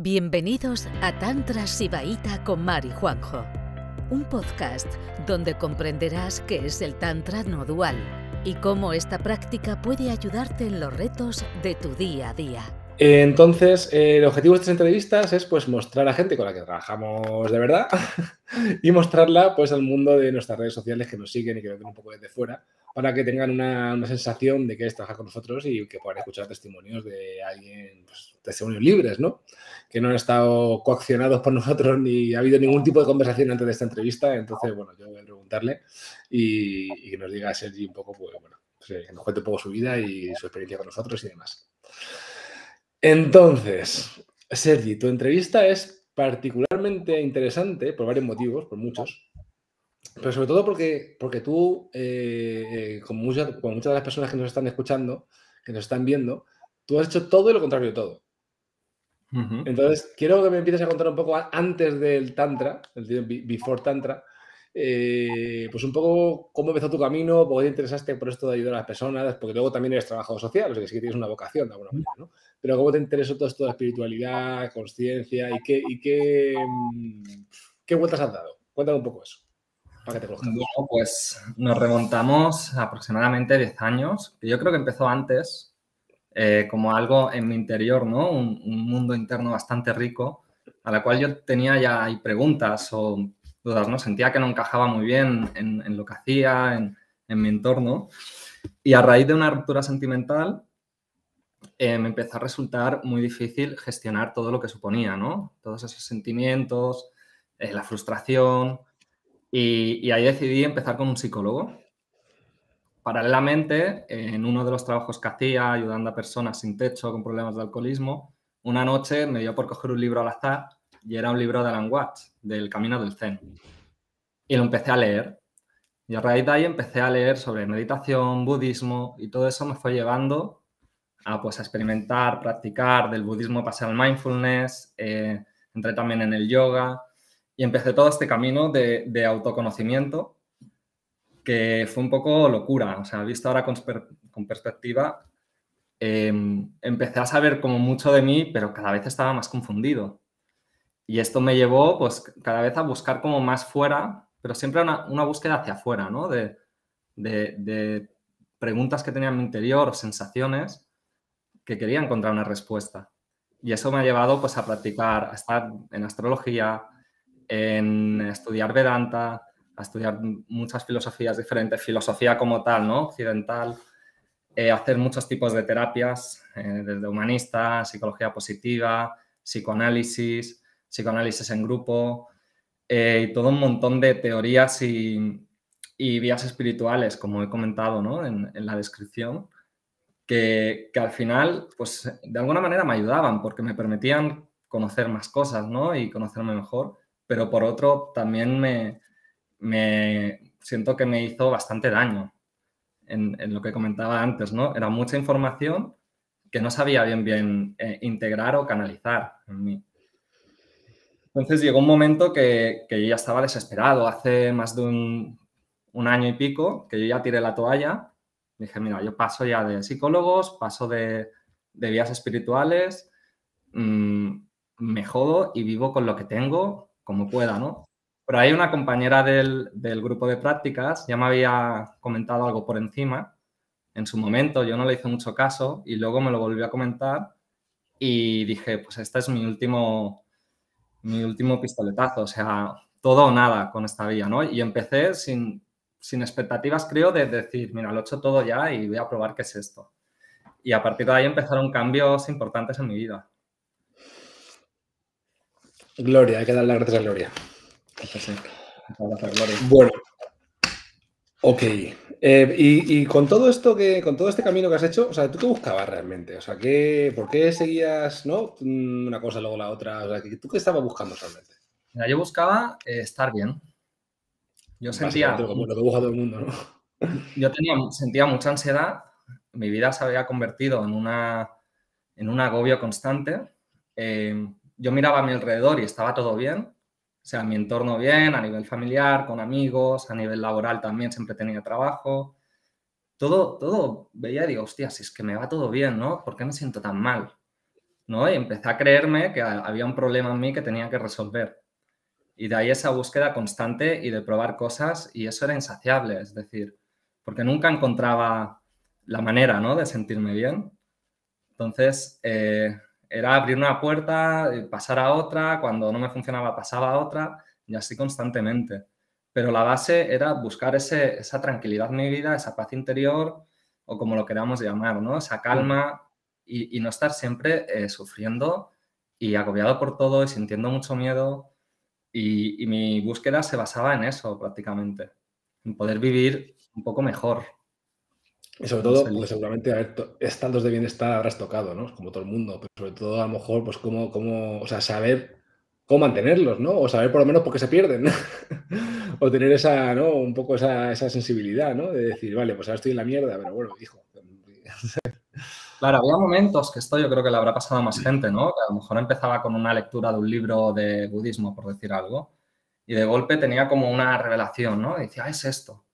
Bienvenidos a Tantra Sibaíta con Mari Juanjo, un podcast donde comprenderás qué es el Tantra no dual y cómo esta práctica puede ayudarte en los retos de tu día a día. Entonces, el objetivo de estas entrevistas es pues mostrar a gente con la que trabajamos de verdad y mostrarla pues al mundo de nuestras redes sociales que nos siguen y que nos ven un poco desde fuera para que tengan una, sensación de que es trabajar con nosotros y que puedan escuchar testimonios de alguien, pues, testimonios libres, ¿no? Que no han estado coaccionados por nosotros ni ha habido ningún tipo de conversación antes de esta entrevista. Entonces, bueno, yo voy a preguntarle y, que nos diga Sergi un poco, pues, bueno, pues, que nos cuente un poco su vida y su experiencia con nosotros y demás. Entonces, Sergi, tu entrevista es particularmente interesante por varios motivos, por muchos. Pero sobre todo porque, porque tú, eh, eh, como, muchas, muchas de las personas que nos están escuchando, que nos están viendo, tú has hecho todo y lo contrario de todo. Entonces, quiero que me empieces a contar un poco antes del Tantra, el Before Tantra, eh, pues un poco cómo empezó tu camino, por qué te interesaste por esto de ayudar a las personas, porque luego también eres trabajador social, o sea que sí que tienes una vocación de alguna manera, ¿no? Pero cómo te interesó todo esto de espiritualidad, conciencia y qué, y qué, mm, qué vueltas has dado. Cuéntame un poco eso. Pues nos remontamos aproximadamente 10 años, yo creo que empezó antes, eh, como algo en mi interior, ¿no? Un, mundo interno bastante rico, a la cual yo tenía ya hay preguntas o dudas, ¿no? Sentía que no encajaba muy bien en, lo que hacía, en, mi entorno. Y a raíz de una ruptura sentimental, eh, me empezó a resultar muy difícil gestionar todo lo que suponía, ¿no? Todos esos sentimientos, eh, la frustración, y, ahí decidí empezar con un psicólogo. Paralelamente, en uno de los trabajos que hacía, ayudando a personas sin techo con problemas de alcoholismo, una noche me dio por coger un libro al azar y era un libro de Alan Watts, del Camino del Zen. Y lo empecé a leer. Y a raíz de ahí empecé a leer sobre meditación, budismo y todo eso me fue llevando a, pues, a experimentar, practicar. Del budismo pasé al mindfulness, eh, entré también en el yoga y empecé todo este camino de, autoconocimiento que fue un poco locura. O sea, visto ahora con, perspectiva, em, empecé a saber como mucho de mí, pero cada vez estaba más confundido. Y esto me llevó, pues, cada vez a buscar como más fuera, pero siempre una, una búsqueda hacia afuera, ¿no? De, de, preguntas que tenía en mi interior o sensaciones que quería encontrar una respuesta. Y eso me ha llevado, pues, a practicar, a estar en astrología, en estudiar Vedanta, a estudiar muchas filosofías diferentes, filosofía como tal, ¿no? Occidental, eh, hacer muchos tipos de terapias, eh, desde humanista, psicología positiva, psicoanálisis, psicoanálisis en grupo, eh, y todo un montón de teorías y, vías espirituales, como he comentado ¿no? en, la descripción, que, que, al final, pues de alguna manera me ayudaban porque me permitían conocer más cosas ¿no? y conocerme mejor pero por otro también me, me siento que me hizo bastante daño en, lo que comentaba antes, ¿no? Era mucha información que no sabía bien bien eh, integrar o canalizar en mí. Entonces llegó un momento que, que, yo ya estaba desesperado. Hace más de un, año y pico que yo ya tiré la toalla. Dije, mira, yo paso ya de psicólogos, paso de, de vías espirituales, mmm, me jodo y vivo con lo que tengo como pueda, ¿no? Pero hay una compañera del, grupo de prácticas, ya me había comentado algo por encima en su momento, yo no le hice mucho caso y luego me lo volvió a comentar y dije, pues este es mi último, mi último pistoletazo, o sea, todo o nada con esta vía, ¿no? Y empecé sin, sin expectativas, creo, de decir, mira, lo he hecho todo ya y voy a probar qué es esto. Y a partir de ahí empezaron cambios importantes en mi vida. Gloria, hay que dar las gracias a Gloria. Bueno, ok. Eh, y, con todo esto que, con todo este camino que has hecho, o sea, ¿tú qué buscabas realmente? O sea, ¿qué, ¿por qué seguías, no? Una cosa, luego la otra. O sea, ¿tú qué estabas buscando realmente? Mira, yo buscaba eh, estar bien. Yo sentía. Como lo que busca todo el mundo, ¿no? Yo tenía, sentía mucha ansiedad. Mi vida se había convertido en una en un agobio constante. Eh, yo miraba a mi alrededor y estaba todo bien, o sea, mi entorno bien, a nivel familiar, con amigos, a nivel laboral también siempre tenía trabajo. Todo, todo veía y digo, hostia, si es que me va todo bien, ¿no? ¿Por qué me siento tan mal? ¿no? Y empecé a creerme que había un problema en mí que tenía que resolver. Y de ahí esa búsqueda constante y de probar cosas, y eso era insaciable, es decir, porque nunca encontraba la manera, ¿no? De sentirme bien. Entonces, eh, era abrir una puerta, pasar a otra, cuando no me funcionaba pasaba a otra, y así constantemente. Pero la base era buscar ese, esa tranquilidad en mi vida, esa paz interior, o como lo queramos llamar, ¿no? Esa calma y, no estar siempre eh, sufriendo y agobiado por todo y sintiendo mucho miedo. Y, mi búsqueda se basaba en eso prácticamente, en poder vivir un poco mejor. Y sobre todo, pues seguramente a ver, estados de bienestar habrás tocado, ¿no? Como todo el mundo, pero sobre todo a lo mejor, pues cómo, cómo, o sea, saber cómo mantenerlos, ¿no? O saber por lo menos por qué se pierden, o tener esa, ¿no? Un poco esa, esa, sensibilidad, ¿no? De decir, vale, pues ahora estoy en la mierda, pero bueno, hijo. Claro, había momentos que esto yo creo que le habrá pasado a más gente, ¿no? Que a lo mejor empezaba con una lectura de un libro de budismo, por decir algo, y de golpe tenía como una revelación, ¿no? Y decía, ah, es esto.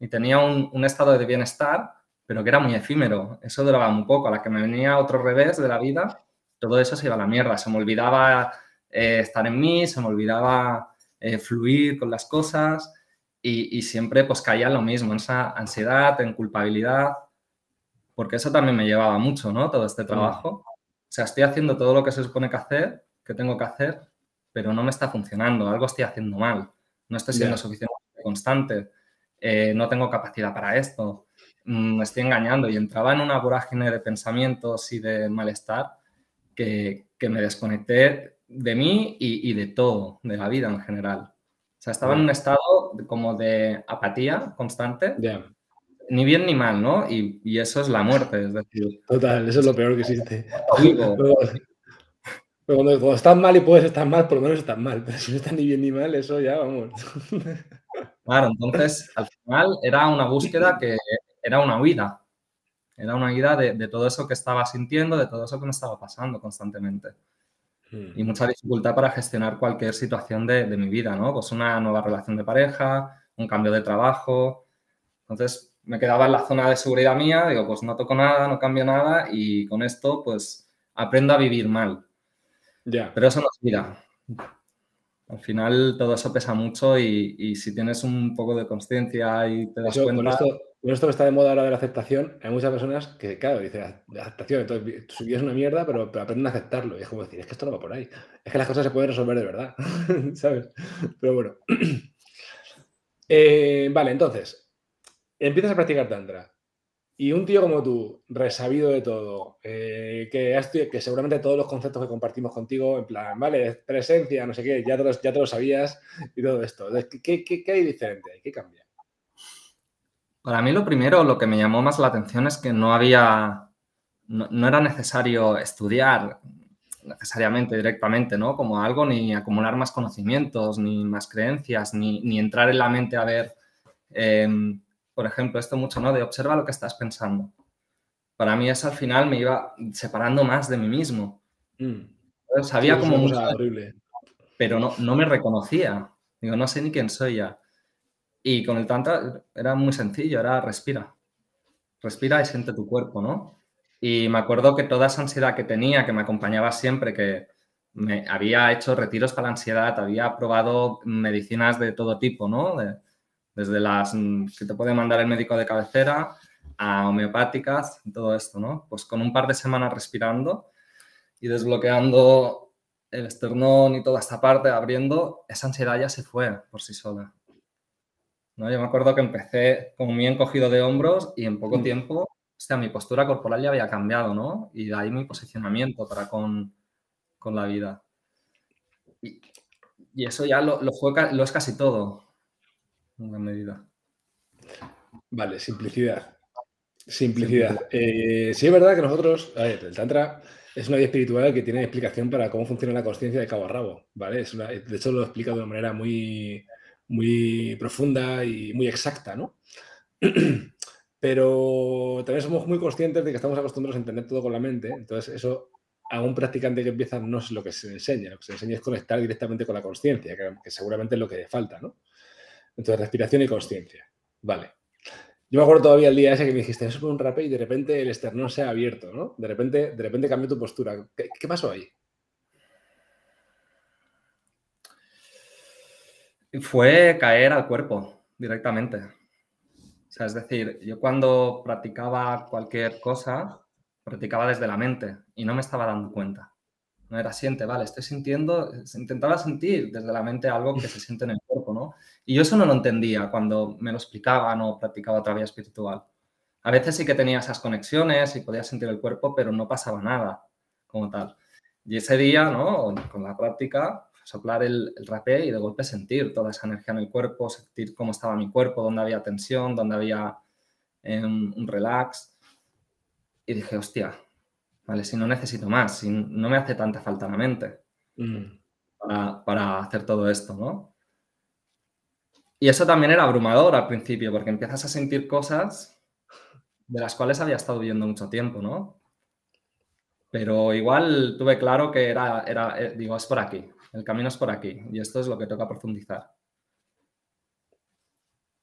Y tenía un, un, estado de bienestar, pero que era muy efímero. Eso duraba muy poco. A la que me venía otro revés de la vida, todo eso se iba a la mierda. Se me olvidaba eh, estar en mí, se me olvidaba eh, fluir con las cosas y, y, siempre pues caía en lo mismo, en esa ansiedad, en culpabilidad porque eso también me llevaba mucho, ¿no? Todo este trabajo. O sea, estoy haciendo todo lo que se supone que hacer, que tengo que hacer, pero no me está funcionando, algo estoy haciendo mal, no estoy siendo suficientemente constante, eh, no tengo capacidad para esto, mm, me estoy engañando y entraba en una vorágine de pensamientos y de malestar que, que me desconecté de mí y, y, de todo, de la vida en general. O sea, estaba en un estado como de apatía constante ni bien ni mal, ¿no? Y, eso es la muerte, es decir. Total, eso es lo peor que existe. Pero, cuando, estás mal y puedes estar mal, por lo menos estás mal. Pero si no estás ni bien ni mal, eso ya vamos. Claro, entonces al final era una búsqueda que era una huida. Era una huida de, todo eso que estaba sintiendo, de todo eso que me estaba pasando constantemente. Hmm. Y mucha dificultad para gestionar cualquier situación de, de mi vida, ¿no? Pues una nueva relación de pareja, un cambio de trabajo. Entonces, me quedaba en la zona de seguridad mía, digo, pues no toco nada, no cambio nada y con esto pues aprendo a vivir mal. Ya. Pero eso no es vida. Al final todo eso pesa mucho y, si tienes un poco de conciencia y te das cuenta... Con esto, con esto, que está de moda ahora de la aceptación, hay muchas personas que, claro, dicen, aceptación, entonces tu vida es una mierda, pero, pero, aprenden a aceptarlo. Y es como decir, es que esto no va por ahí. Es que las cosas se pueden resolver de verdad, ¿sabes? Pero bueno. Eh, vale, entonces, empiezas a practicar tantra y un tío como tú, resabido de todo, eh, que, que seguramente todos los conceptos que compartimos contigo, en plan, vale, presencia, no sé qué, ya te ya te lo sabías y todo esto. ¿qué, qué, qué hay diferente? ¿Qué cambia? Para mí lo primero, lo que me llamó más la atención es que no había, no, era necesario estudiar necesariamente directamente, ¿no? Como algo, ni acumular más conocimientos, ni más creencias, ni, ni entrar en la mente a ver... Em, por ejemplo, esto mucho, ¿no? De observa lo que estás pensando. Para mí eso al final me iba separando más de mí mismo. Mm. Sabía como mucho, horrible. pero no, no me reconocía. Digo, no sé ni quién soy ya. Y con el tantra era muy sencillo, era respira. Respira y siente tu cuerpo, ¿no? Y me acuerdo que toda esa ansiedad que tenía, que me acompañaba siempre, que me había hecho retiros para la ansiedad, había probado medicinas de todo tipo, ¿no? Desde las mm, que te puede mandar el médico de cabecera a homeopáticas, todo esto, ¿no? Pues con un par de semanas respirando y desbloqueando el esternón y toda esta parte, abriendo, esa ansiedad ya se fue por sí sola. ¿No? Yo me acuerdo que empecé como muy encogido de hombros y en poco mm. tiempo, o sea, mi postura corporal ya había cambiado, ¿no? Y de ahí mi posicionamiento para con, con la vida. Y, y eso ya lo, lo, fue, lo es casi todo una medida. Vale, simplicidad. Simplicidad. Eh, sí es verdad que nosotros, a ver, el Tantra es una vida espiritual que tiene explicación para cómo funciona la conciencia de cabo a rabo, ¿vale? Es de hecho lo explica de una manera muy, muy profunda y muy exacta, ¿no? Pero también somos muy conscientes de que estamos acostumbrados a entender todo con la mente, entonces eso a un practicante que empieza no es lo que se enseña, lo que se enseña es conectar directamente con la conciencia, que, que seguramente es lo que falta, ¿no? Entonces, respiración y conciencia. Vale. Yo me acuerdo todavía el día ese que me dijiste, eso fue un rapé y de repente el esternón se ha abierto, ¿no? De repente, de repente cambió tu postura. ¿Qué, pasó ahí? Fue caer al cuerpo directamente. O sea, es decir, yo cuando practicaba cualquier cosa, practicaba desde la mente y no me estaba dando cuenta. No era siente, vale, estoy sintiendo, intentaba sentir desde la mente algo que se siente en el ¿no? Y yo eso no lo entendía cuando me lo explicaban o practicaba otra vía espiritual. A veces sí que tenía esas conexiones y podía sentir el cuerpo, pero no pasaba nada como tal. Y ese día, ¿no? Con la práctica, soplar el, el rapé y de golpe sentir toda esa energía en el cuerpo, sentir cómo estaba mi cuerpo, dónde había tensión, dónde había em, un relax. Y dije, hostia, ¿vale? Si no necesito más, si no me hace tanta falta la mente mm. para, hacer todo esto, ¿no? Y eso también era abrumador al principio, porque empiezas a sentir cosas de las cuales había estado viviendo mucho tiempo, ¿no? Pero igual tuve claro que era, era, eh, digo, es por aquí, el camino es por aquí, y esto es lo que toca profundizar.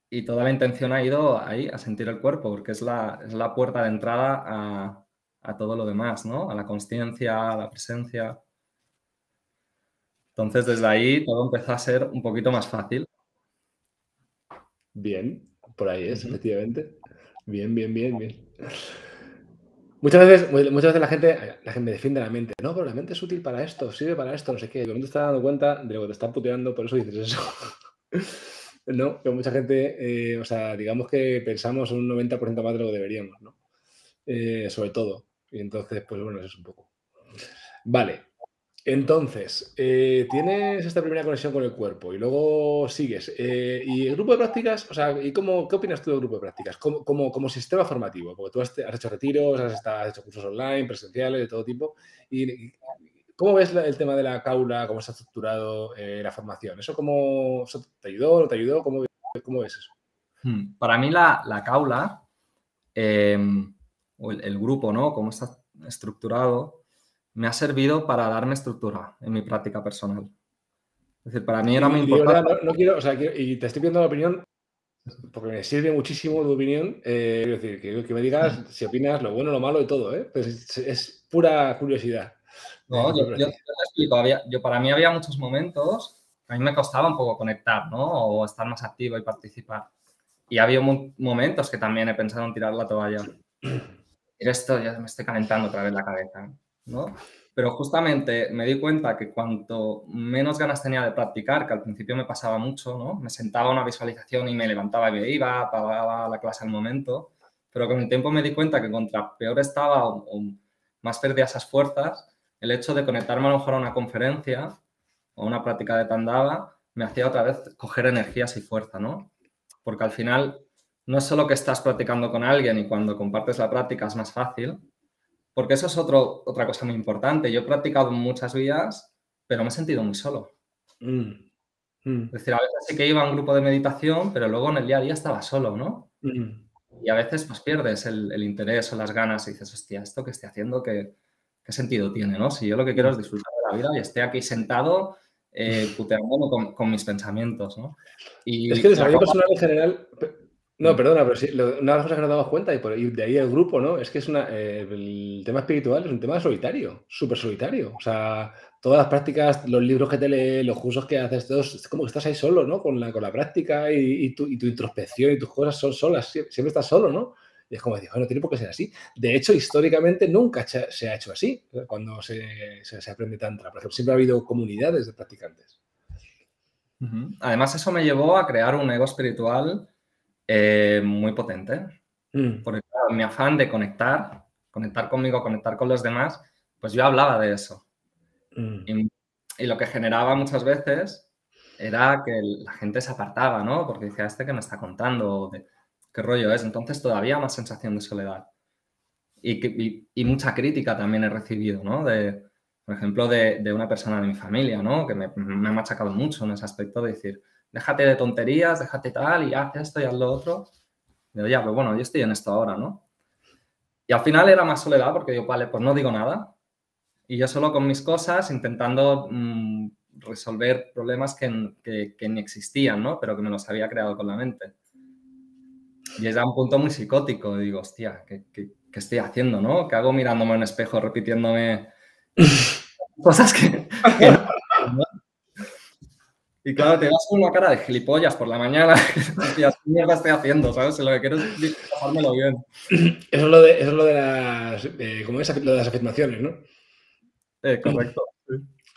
Y toda la intención ha ido ahí, a sentir el cuerpo, porque es la, es la puerta de entrada a, a todo lo demás, ¿no? A la conciencia, a la presencia. Entonces, desde ahí todo empezó a ser un poquito más fácil. Bien, por ahí es, efectivamente. Bien, bien, bien, bien. Muchas veces, muchas veces la gente, la gente me defiende la mente. No, pero la mente es útil para esto, sirve para esto, no sé qué. Y te estás dando cuenta de lo que te están puteando, por eso dices eso. no, que mucha gente, eh, o sea, digamos que pensamos un 90% más de lo que deberíamos, ¿no? Eh, sobre todo. Y entonces, pues bueno, eso es un poco. Vale. Entonces, eh, tienes esta primera conexión con el cuerpo y luego sigues. Eh, ¿Y el grupo de prácticas? O sea, ¿y cómo, qué opinas tú del grupo de prácticas? Como, como, sistema formativo, porque tú has, hecho retiros, has, hecho cursos online, presenciales, de todo tipo. ¿Y cómo ves el tema de la caula, cómo está estructurado eh, la formación? ¿Eso cómo te ayudó, no te ayudó? ¿Cómo, cómo ves eso? Hmm, para mí la, la caula o el, grupo, ¿no? Cómo está estructurado, me ha servido para darme estructura en mi práctica personal. Es decir, para mí era muy importante. No, quiero, o sea, y te estoy pidiendo la opinión porque me sirve muchísimo tu opinión. Eh, es decir, que, me digas si opinas lo bueno, lo malo y todo, ¿eh? Pues es, pura curiosidad. No, yo, te explico. yo, para mí había muchos momentos a mí me costaba un poco conectar, ¿no? O estar más activo y participar. Y había momentos que también he pensado en tirar la toalla esto ya me estoy calentando otra vez la cabeza, ¿no? Pero justamente me di cuenta que cuanto menos ganas tenía de practicar, que al principio me pasaba mucho, ¿no? Me sentaba una visualización y me levantaba y me iba, apagaba la clase al momento, pero con el tiempo me di cuenta que contra peor estaba o, más perdía esas fuerzas, el hecho de conectarme a lo mejor a una conferencia o una práctica de tandava me hacía otra vez coger energías y fuerza, ¿no? Porque al final no es solo que estás practicando con alguien y cuando compartes la práctica es más fácil, porque eso es otro, otra cosa muy importante. Yo he practicado muchas vías, pero me he sentido muy solo. Mm, mm. Es decir, a veces sí que iba a un grupo de meditación, pero luego en el día a día estaba solo, ¿no? Mm. Y a veces pues pierdes el, interés o las ganas y dices, hostia, esto que estoy haciendo, ¿qué, sentido tiene, no? Si yo lo que quiero es disfrutar de la vida y estoy aquí sentado eh, puteándome con, mis pensamientos, ¿no? Y es que el desarrollo personal en general, no, perdona, pero sí, una de las cosas que nos damos cuenta, y, por, de ahí el grupo, ¿no? Es que es una, eh, el tema espiritual es un tema solitario, súper solitario. O sea, todas las prácticas, los libros que te lees, los cursos que haces, todos, es como que estás ahí solo, ¿no? Con la, con la práctica y, tu, introspección y tus cosas son solas, siempre, estás solo, ¿no? Y es como decir, bueno, tiene por qué ser así. De hecho, históricamente nunca se ha hecho así, cuando se, se, aprende Tantra. Por ejemplo, siempre ha habido comunidades de practicantes. Además, eso me llevó a crear un ego espiritual eh, muy potente. Mm. Porque mi afán de conectar, conectar conmigo, conectar con los demás, pues yo hablaba de eso. Mm. Y, lo que generaba muchas veces era que la gente se apartaba, ¿no? Porque decía, este que me está contando, de, qué rollo es. Entonces todavía más sensación de soledad. Y, y, mucha crítica también he recibido, ¿no? De, por ejemplo, de, de, una persona de mi familia, ¿no? Que me, me ha machacado mucho en ese aspecto de decir, déjate de tonterías, déjate tal y haz esto y haz lo otro. Digo, ya, pero bueno, yo estoy en esto ahora, ¿no? Y al final era más soledad porque yo, vale, pues no digo nada. Y yo solo con mis cosas intentando mm, resolver problemas que, que, ni existían, ¿no? Pero que me los había creado con la mente. Y es a un punto muy psicótico. Digo, hostia, ¿qué, estoy haciendo, no? ¿Qué hago mirándome en un espejo, repitiéndome cosas que, Y claro, te das una cara de gilipollas por la mañana. y así mierda estoy haciendo? ¿Sabes? Lo que quiero es pasármelo bien. Eso es lo de, eso es lo de las, eh, como es, lo de las afirmaciones, ¿no? Eh, correcto.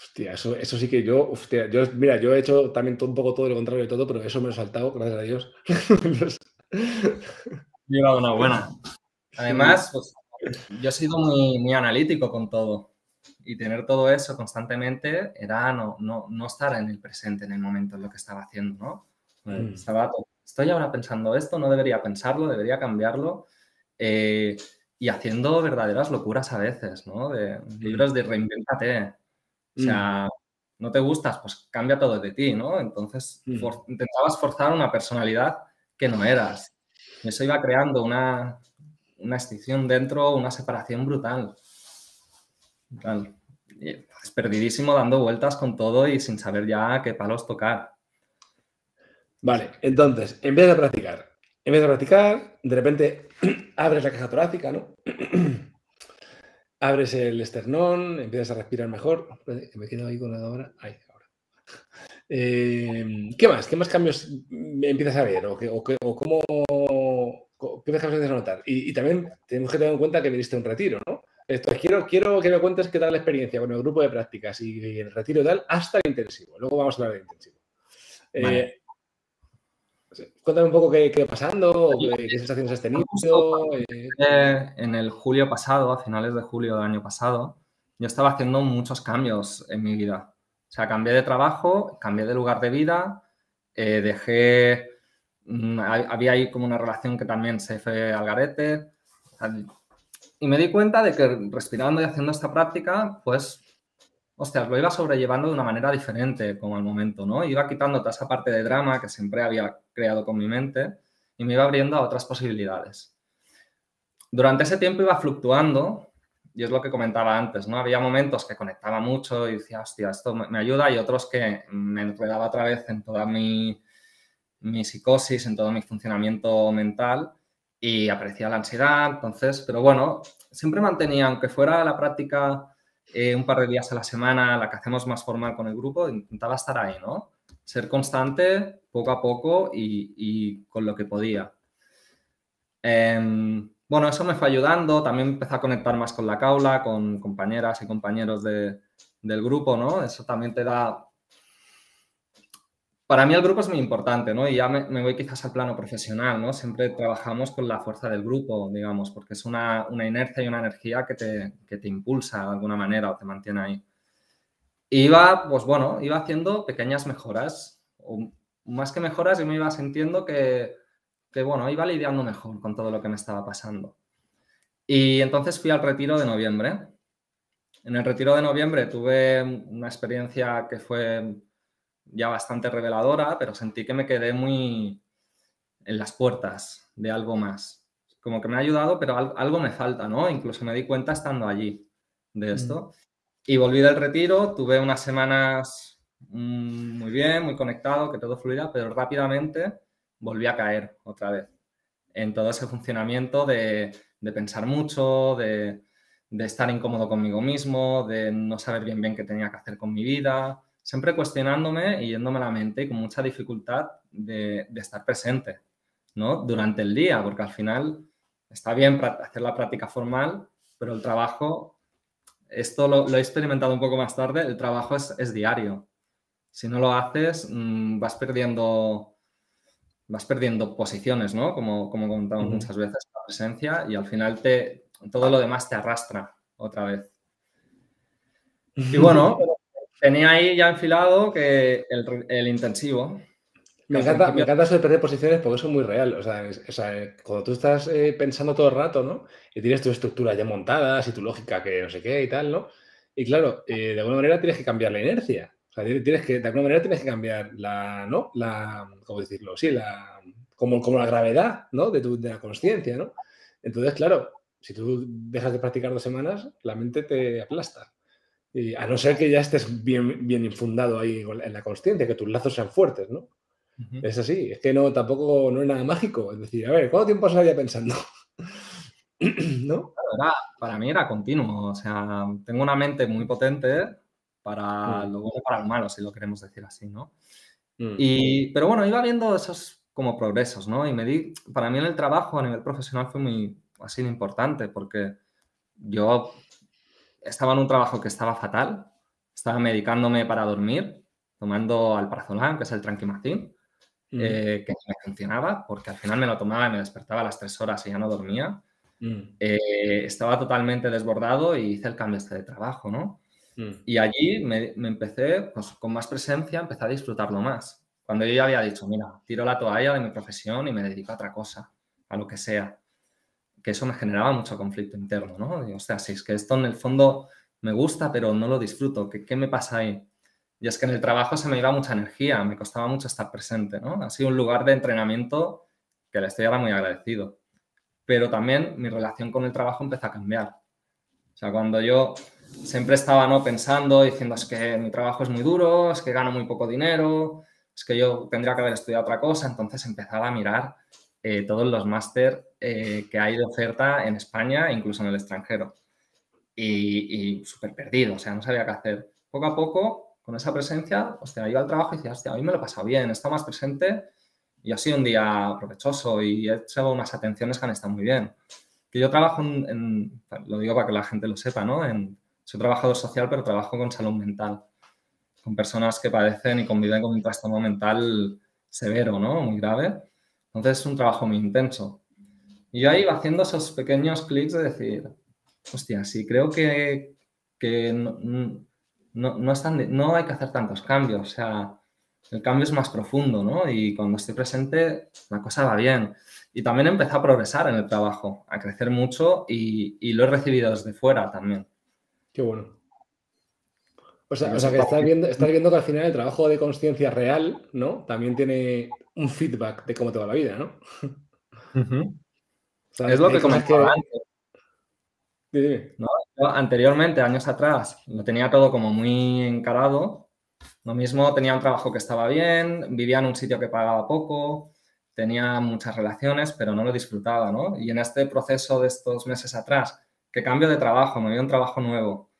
Hostia, eso, eso sí que yo, hostia, yo, mira, yo he hecho también todo, un poco todo lo contrario de todo, pero eso me lo he saltado, gracias a Dios. Dado una buena. Además, pues, yo he sido muy, muy analítico con todo. Y tener todo eso constantemente era no, no, no, estar en el presente, en el momento, en lo que estaba haciendo, ¿no? Mm. Estaba, estoy ahora pensando esto, no debería pensarlo, debería cambiarlo. Eh, y haciendo verdaderas locuras a veces, ¿no? De libros de reinventate. O sea, mm. no te gustas, pues cambia todo de ti, ¿no? Entonces mm. intentabas forzar una personalidad que no eras. Y eso iba creando una, una extinción dentro, una separación brutal. Es perdidísimo dando vueltas con todo y sin saber ya qué palos tocar. Vale, entonces, en vez de practicar, en vez de practicar, de repente abres la caja torácica, ¿no? abres el esternón, empiezas a respirar mejor. Me quedo ahí con la. Eh, ¿Qué más? ¿Qué más cambios empiezas a ver? ¿O, o, cómo, qué dejas de notar? Y, también tenemos que tener en cuenta que viniste a un retiro, ¿no? Quiero, quiero que me cuentes qué tal la experiencia con el grupo de prácticas y, el retiro y tal, hasta el intensivo. Luego vamos a hablar del intensivo. Eh, Cuéntame un poco qué, qué pasando, qué, sensaciones has tenido. Eh. En el julio pasado, a finales de julio del año pasado, yo estaba haciendo muchos cambios en mi vida. O sea, cambié de trabajo, cambié de lugar de vida, eh, dejé... Mm, había ahí como una relación que también se fue al garete. Y me di cuenta de que respirando y haciendo esta práctica, pues hostias, lo iba sobrellevando de una manera diferente como al momento, ¿no? Iba quitando toda esa parte de drama que siempre había creado con mi mente y me iba abriendo a otras posibilidades. Durante ese tiempo iba fluctuando y es lo que comentaba antes, ¿no? Había momentos que conectaba mucho y decía, hostia, esto me ayuda y otros que me enredaba otra vez en toda mi, mi psicosis, en todo mi funcionamiento mental y aparecía la ansiedad, entonces, pero bueno, siempre mantenía, aunque fuera la práctica eh, un par de días a la semana, la que hacemos más formal con el grupo, intentaba estar ahí, ¿no? Ser constante poco a poco y, con lo que podía. Em, bueno, eso me fue ayudando, también empecé a conectar más con la caula, con compañeras y compañeros del grupo, ¿no? Eso también te da para mí el grupo es muy importante, ¿no? Y ya me, voy quizás al plano profesional, ¿no? Siempre trabajamos con la fuerza del grupo, digamos, porque es una, inercia y una energía que te, te, impulsa de alguna manera o te mantiene ahí. Iba, pues bueno, iba haciendo pequeñas mejoras, o más que mejoras, yo me iba sintiendo que, que, bueno, iba lidiando mejor con todo lo que me estaba pasando. Y entonces fui al retiro de noviembre. En el retiro de noviembre tuve una experiencia que fue ya bastante reveladora, pero sentí que me quedé muy en las puertas de algo más. Como que me ha ayudado, pero algo me falta, ¿no? Incluso me di cuenta estando allí de mm. esto. Y volví del retiro, tuve unas semanas mm, muy bien, muy conectado, que todo fluía, pero rápidamente volví a caer otra vez en todo ese funcionamiento de, pensar mucho, de, de, estar incómodo conmigo mismo, de no saber bien bien qué tenía que hacer con mi vida, siempre cuestionándome y yéndome la mente y con mucha dificultad de, estar presente, ¿no? Durante el día, porque al final está bien hacer la práctica formal, pero el trabajo, esto lo, he experimentado un poco más tarde, el trabajo es, diario. Si no lo haces, mm, vas perdiendo vas perdiendo posiciones, ¿no? Como, como comentamos muchas veces, la presencia y al final te, todo lo demás te arrastra otra vez. Y bueno, Tenía ahí ya enfilado que el, intensivo. Me encanta, me encanta eso de perder posiciones porque eso es muy real. O sea, cuando tú estás eh, pensando todo el rato, ¿no? Y tienes tu estructura ya montada, y tu lógica que no sé qué y tal, ¿no? Y claro, eh, de alguna manera tienes que cambiar la inercia. O sea, tienes que, de alguna manera tienes que cambiar la, ¿no? La, ¿cómo decirlo? Sí, la, como, como la gravedad, ¿no? De, tu, de la conciencia, ¿no? Entonces, claro, si tú dejas de practicar dos semanas, la mente te aplasta a no ser que ya estés bien, bien infundado ahí en la consciencia, que tus lazos sean fuertes, ¿no? Es así, es que no, tampoco no es nada mágico. Es decir, a ver, ¿cuánto tiempo estaría pensando? ¿No? para mí era continuo. O sea, tengo una mente muy potente para mm. lo bueno y para lo malo, si lo queremos decir así, ¿no? Mm. Y, pero bueno, iba viendo esos como progresos, ¿no? Y me di, para mí en el trabajo a nivel profesional fue muy, así importante porque yo estaba en un trabajo que estaba fatal, estaba medicándome para dormir, tomando alprazolam, que es el tranquimacín, mm. eh, que me funcionaba porque al final me lo tomaba y me despertaba a las tres horas y ya no dormía. Eh, estaba totalmente desbordado y hice el cambio este de trabajo, ¿no? Mm. Y allí me, empecé, pues con más presencia, empecé a disfrutarlo más. Cuando yo ya había dicho, mira, tiro la toalla de mi profesión y me dedico a otra cosa, a lo que sea. Que eso me generaba mucho conflicto interno, ¿no? o sea, si es que esto en el fondo me gusta, pero no lo disfruto, ¿qué, ¿qué me pasa ahí? Y es que en el trabajo se me iba mucha energía, me costaba mucho estar presente, ¿no? Ha sido un lugar de entrenamiento que le estoy ahora muy agradecido. Pero también mi relación con el trabajo empezó a cambiar. O sea, cuando yo siempre estaba ¿no? pensando, diciendo es que mi trabajo es muy duro, es que gano muy poco dinero, es que yo tendría que haber estudiado otra cosa, entonces empezaba a mirar eh, todos los máster eh, que hay de oferta en España, incluso en el extranjero. Y, súper perdido, o sea, no sabía qué hacer. Poco a poco, con esa presencia, hostia, iba al trabajo y decía, hostia, hoy me lo he pasado bien, está más presente y ha sido un día provechoso y he hecho unas atenciones que han estado muy bien. Que yo trabajo en, lo digo para que la gente lo sepa, ¿no? En, soy trabajador social, pero trabajo con salud mental, con personas que padecen y conviven con un trastorno mental severo, ¿no? Muy grave. Entonces es un trabajo muy intenso. Y yo ahí iba haciendo esos pequeños clics de decir, hostia, sí, creo que, que no, no, no hay que hacer tantos cambios. O sea, el cambio es más profundo, ¿no? Y cuando estoy presente, la cosa va bien. Y también empecé a progresar en el trabajo, a crecer mucho y, y lo he recibido desde fuera también. Qué bueno. O sea, que estás viendo, viendo que al final el trabajo de conciencia real, ¿no? También tiene un feedback de cómo te va la vida, ¿no? Es lo que comentaba antes. anteriormente, años atrás, lo tenía todo como muy encarado. Lo mismo tenía un trabajo que estaba bien, vivía en un sitio que pagaba poco, tenía muchas relaciones, pero no lo disfrutaba, ¿no? Y en este proceso de estos meses atrás, que cambio de trabajo, me voy a un trabajo nuevo,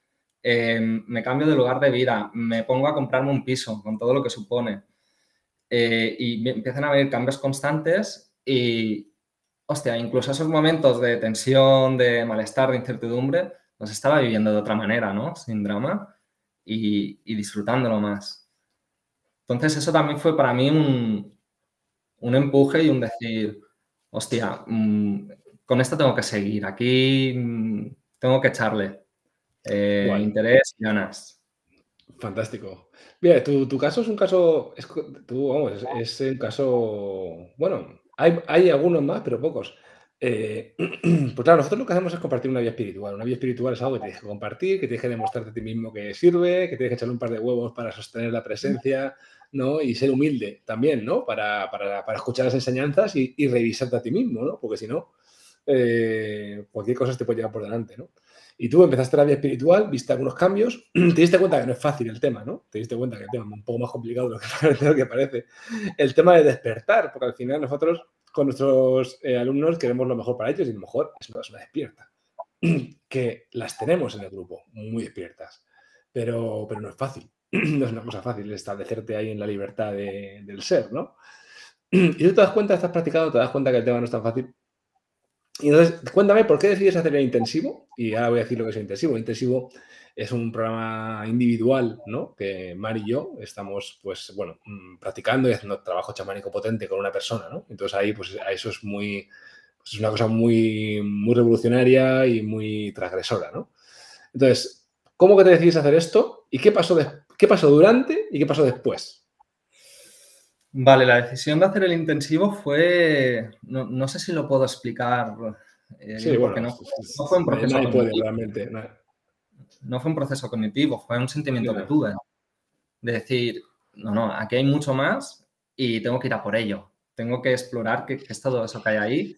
em, me cambio de lugar de vida, me pongo a comprarme un piso con todo lo que supone eh, y empiezan a haber cambios constantes y, hostia, incluso esos momentos de tensión, de malestar, de incertidumbre, los estaba viviendo de otra manera, ¿no? Sin drama y, y disfrutándolo más. Entonces eso también fue para mí un, un empuje y un decir, hostia, mm, con esto tengo que seguir, aquí mm, tengo que echarle eh, interés y ganas. Fantástico. Mira, tu, caso es un caso, es, es, un caso, bueno, hay, algunos más, pero pocos. Eh, pues claro, nosotros lo que hacemos es compartir una vida espiritual. Una vida espiritual es algo que tienes que compartir, que tienes que demostrarte a ti mismo que sirve, que tienes que echarle un par de huevos para sostener la presencia, ¿no? Y ser humilde también, ¿no? Para, escuchar las enseñanzas y, y, revisarte a ti mismo, ¿no? Porque si no, eh, cualquier cosa te puede llevar por delante, ¿no? Y tú empezaste la vida espiritual, viste algunos cambios, te diste cuenta que no es fácil el tema, ¿no? Te diste cuenta que el tema es un poco más complicado de lo que, parece. El tema de despertar, porque al final nosotros con nuestros eh, alumnos queremos lo mejor para ellos y lo mejor es una persona despierta. Que las tenemos en el grupo, muy despiertas, pero, pero no es fácil. No es una cosa fácil establecerte ahí en la libertad del ser, ¿no? Y tú te das cuenta, estás practicando, te das cuenta que el tema no es tan fácil y entonces, cuéntame, ¿por qué decides hacer el intensivo? Y ahora voy a decir lo que es el intensivo. El intensivo es un programa individual, ¿no? Que Mari y yo estamos, pues, bueno, mm, practicando y haciendo trabajo chamánico potente con una persona, ¿no? Entonces ahí, pues, eso es muy, pues, es una cosa muy, muy revolucionaria y muy transgresora, ¿no? Entonces, ¿cómo que te decides hacer esto? ¿Y qué pasó, de, qué pasó durante y qué pasó después? Vale, la decisión de hacer el intensivo fue, no, sé si lo puedo explicar, eh, sí, porque no, fue un proceso cognitivo. no. fue un proceso cognitivo, fue un sentimiento que tuve. De decir, no, no, aquí hay mucho más y tengo que ir a por ello. Tengo que explorar qué, es todo eso que hay ahí,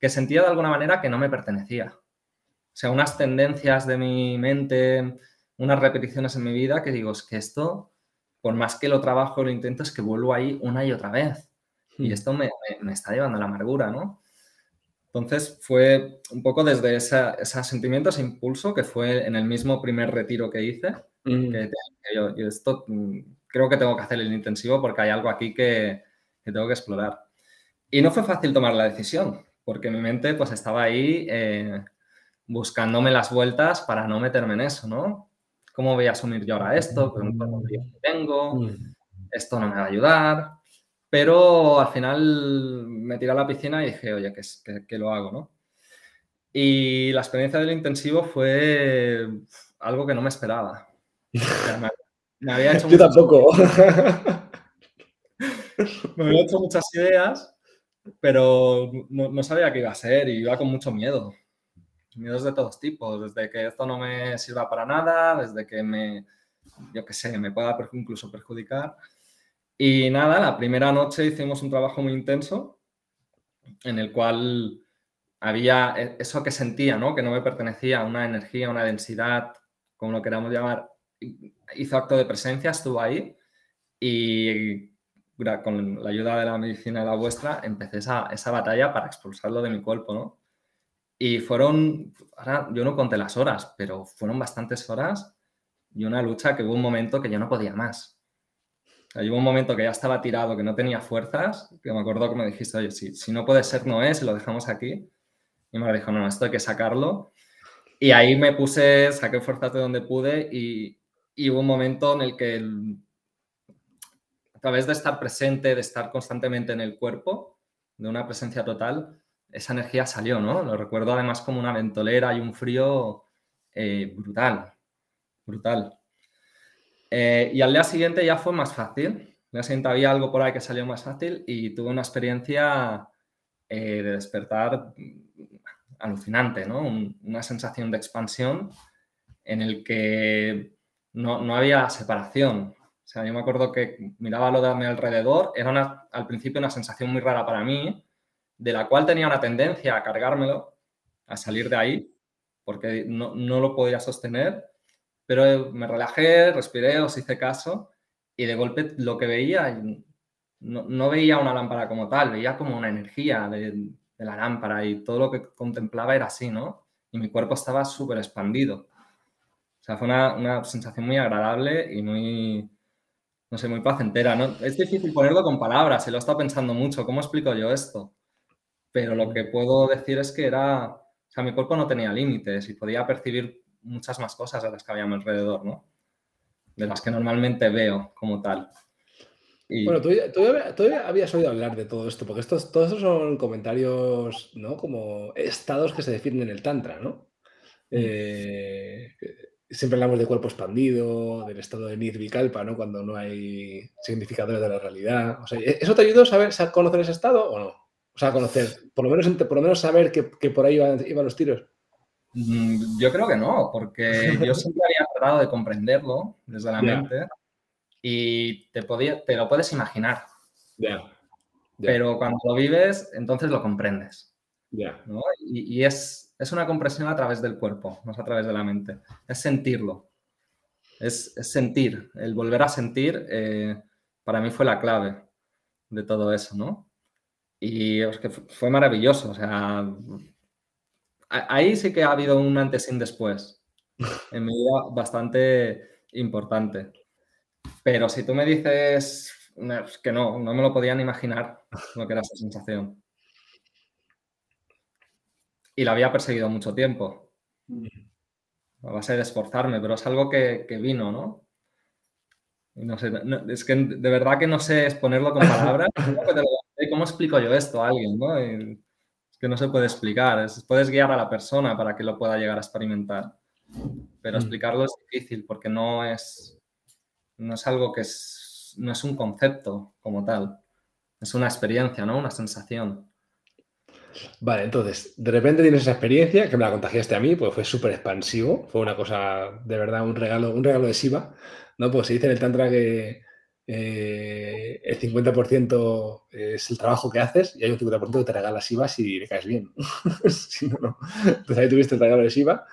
que sentía de alguna manera que no me pertenecía. O sea, unas tendencias de mi mente, unas repeticiones en mi vida que digo, es que esto por más que lo trabajo, lo intento, es que vuelvo ahí una y otra vez. Y Hmm. esto me, me- me está llevando a la amargura, ¿no? Entonces fue un poco desde esa- ese sentimiento, ese impulso, que fue en el mismo primer retiro que hice, Mm. que yo, yo esto mm, creo que tengo que hacer el intensivo porque hay algo aquí que, que tengo que explorar. Y no fue fácil tomar la decisión, porque mi mente pues estaba ahí eh, buscándome las vueltas para no meterme en eso, ¿no? ¿Cómo voy a asumir yo ahora esto? Con todos los días que tengo, esto no me va a ayudar. Pero al final me tiré a la piscina y dije, oye, que, es- que- que lo hago, ¿no? Y la experiencia del intensivo fue algo que no me esperaba. O sea, me, me había hecho Yo tampoco. me había hecho muchas ideas, pero no, no sabía qué iba a ser y iba con mucho miedo. Miedos de todos tipos, desde que esto no me sirva para nada, desde que me, yo qué sé, me pueda incluso perjudicar. Y nada, la primera noche hicimos un trabajo muy intenso en el cual había e- eso que sentía, ¿no? Que no me pertenecía, una energía, una densidad, como lo queramos llamar, hizo acto de presencia, estuvo ahí y con la ayuda de la medicina de la vuestra empecé esa, esa batalla para expulsarlo de mi cuerpo, ¿no? Y fueron, yo no conté las horas, pero fueron bastantes horas y una lucha que hubo un momento que yo no podía más. O sea, hubo un momento que ya estaba tirado, que no tenía fuerzas, que me acuerdo que me dijiste, oye, si, si no puede ser, no es, lo dejamos aquí. Y me dijo, no, esto hay que sacarlo. Y ahí me puse, saqué fuerzas de donde pude y, hubo un momento en el que a través de estar presente, de estar constantemente en el cuerpo, de una presencia total, esa energía salió, ¿no? Lo recuerdo además como una ventolera y un frío eh, brutal, brutal. Eh, y al día siguiente ya fue más fácil. Al día siguiente había algo por ahí que salió más fácil y tuve una experiencia eh, de despertar mm, alucinante, ¿no? Un- una sensación de expansión en el que no, no había separación. O sea, yo me acuerdo que miraba lo de mi alrededor, era una- al principio una sensación muy rara para mí, de la cual tenía una tendencia a cargármelo, a salir de ahí, porque no, no lo podía sostener, pero me relajé, respiré, os hice caso y de golpe lo que veía, no, no veía una lámpara como tal, veía como una energía de, la lámpara y todo lo que contemplaba era así, ¿no? Y mi cuerpo estaba súper expandido. O sea, fue una, una sensación muy agradable y muy, no sé, muy placentera. ¿no? Es difícil ponerlo con palabras, se lo estado pensando mucho. ¿Cómo explico yo esto? Pero lo que puedo decir es que era, o sea, mi cuerpo no tenía límites y podía percibir muchas más cosas de las que había a mi alrededor, ¿no? De las que normalmente veo como tal. Y, Bueno, tú, tú tú habías oído hablar de todo esto, porque estos, todos estos son comentarios, ¿no? Como estados que se definen en el Tantra, ¿no? Eh, siempre hablamos de cuerpo expandido, del estado de Nirvikalpa, ¿no? Cuando no hay significadores de la realidad. O sea, ¿e- ¿eso te ayudó a saber, a conocer ese estado o no? O sea, conocer, por lo menos, por lo menos saber que, que por ahí iban, iban los tiros. Mm, Yo creo que no, porque yo siempre había tratado de comprenderlo desde la mente y te, podía, te lo puedes imaginar, Ya. Ya. pero cuando lo vives, entonces lo comprendes. Ya. ¿no? Y, y es, es una comprensión a través del cuerpo, no es a través de la mente. Es sentirlo. Es, es sentir. El volver a sentir, eh, para mí fue la clave de todo eso, ¿no? Y es que fu- fue maravilloso. O sea, ahí sí que ha habido un antes y un después. En mi vida bastante importante. Pero si tú me dices que no, no me lo podía ni imaginar lo que era esa sensación. Y la había perseguido mucho tiempo, a base de esforzarme, pero es algo que, que vino, ¿no? No sé, no- es que de verdad que no sé exponerlo con palabras. ¿Cómo te lo- ¿Cómo explico yo esto a alguien, no? Y es que no se puede explicar. es- puedes guiar a la persona para que lo pueda llegar a experimentar, pero Mm. explicarlo es difícil porque no es, no es algo que es, no es un concepto como tal. Es una experiencia, ¿no? Una sensación. Vale, entonces, de repente tienes esa experiencia que me la contagiaste a mí, pues fue súper expansivo, fue una cosa, de verdad, un regalo, un regalo de Shiva, ¿no? Pues se dice en el Tantra que eh, el 50% es el trabajo que haces y hay un 50% que te regala Shiva si le caes bien. Si no, no. Entonces ahí tuviste el regalo de Shiva.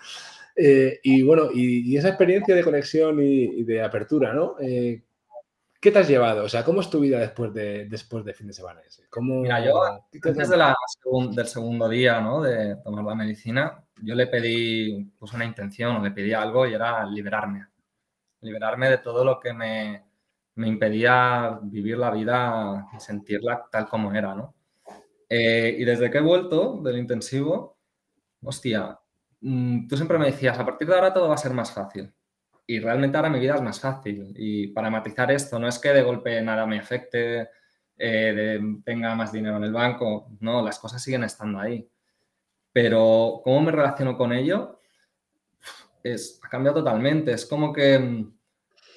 Eh, y bueno, y, y esa experiencia de conexión y, y de apertura, ¿no? Eh, ¿Qué te has llevado? O sea, ¿cómo es tu vida después de, después de fin de semana ese? ¿Cómo, Mira, yo antes de la del segundo día ¿no? de tomar la medicina, yo le pedí pues, una intención o le pedí algo y era liberarme. Liberarme de todo lo que me, me impedía vivir la vida y sentirla tal como era, ¿no? Eh, y desde que he vuelto del intensivo, hostia, mm, tú siempre me decías, a partir de ahora todo va a ser más fácil y realmente ahora mi vida es más fácil. Y para matizar esto, no es que de golpe nada me afecte, eh, tenga más dinero en el banco, no, las cosas siguen estando ahí. Pero cómo me relaciono con ello es, ha cambiado totalmente. Es como que mm,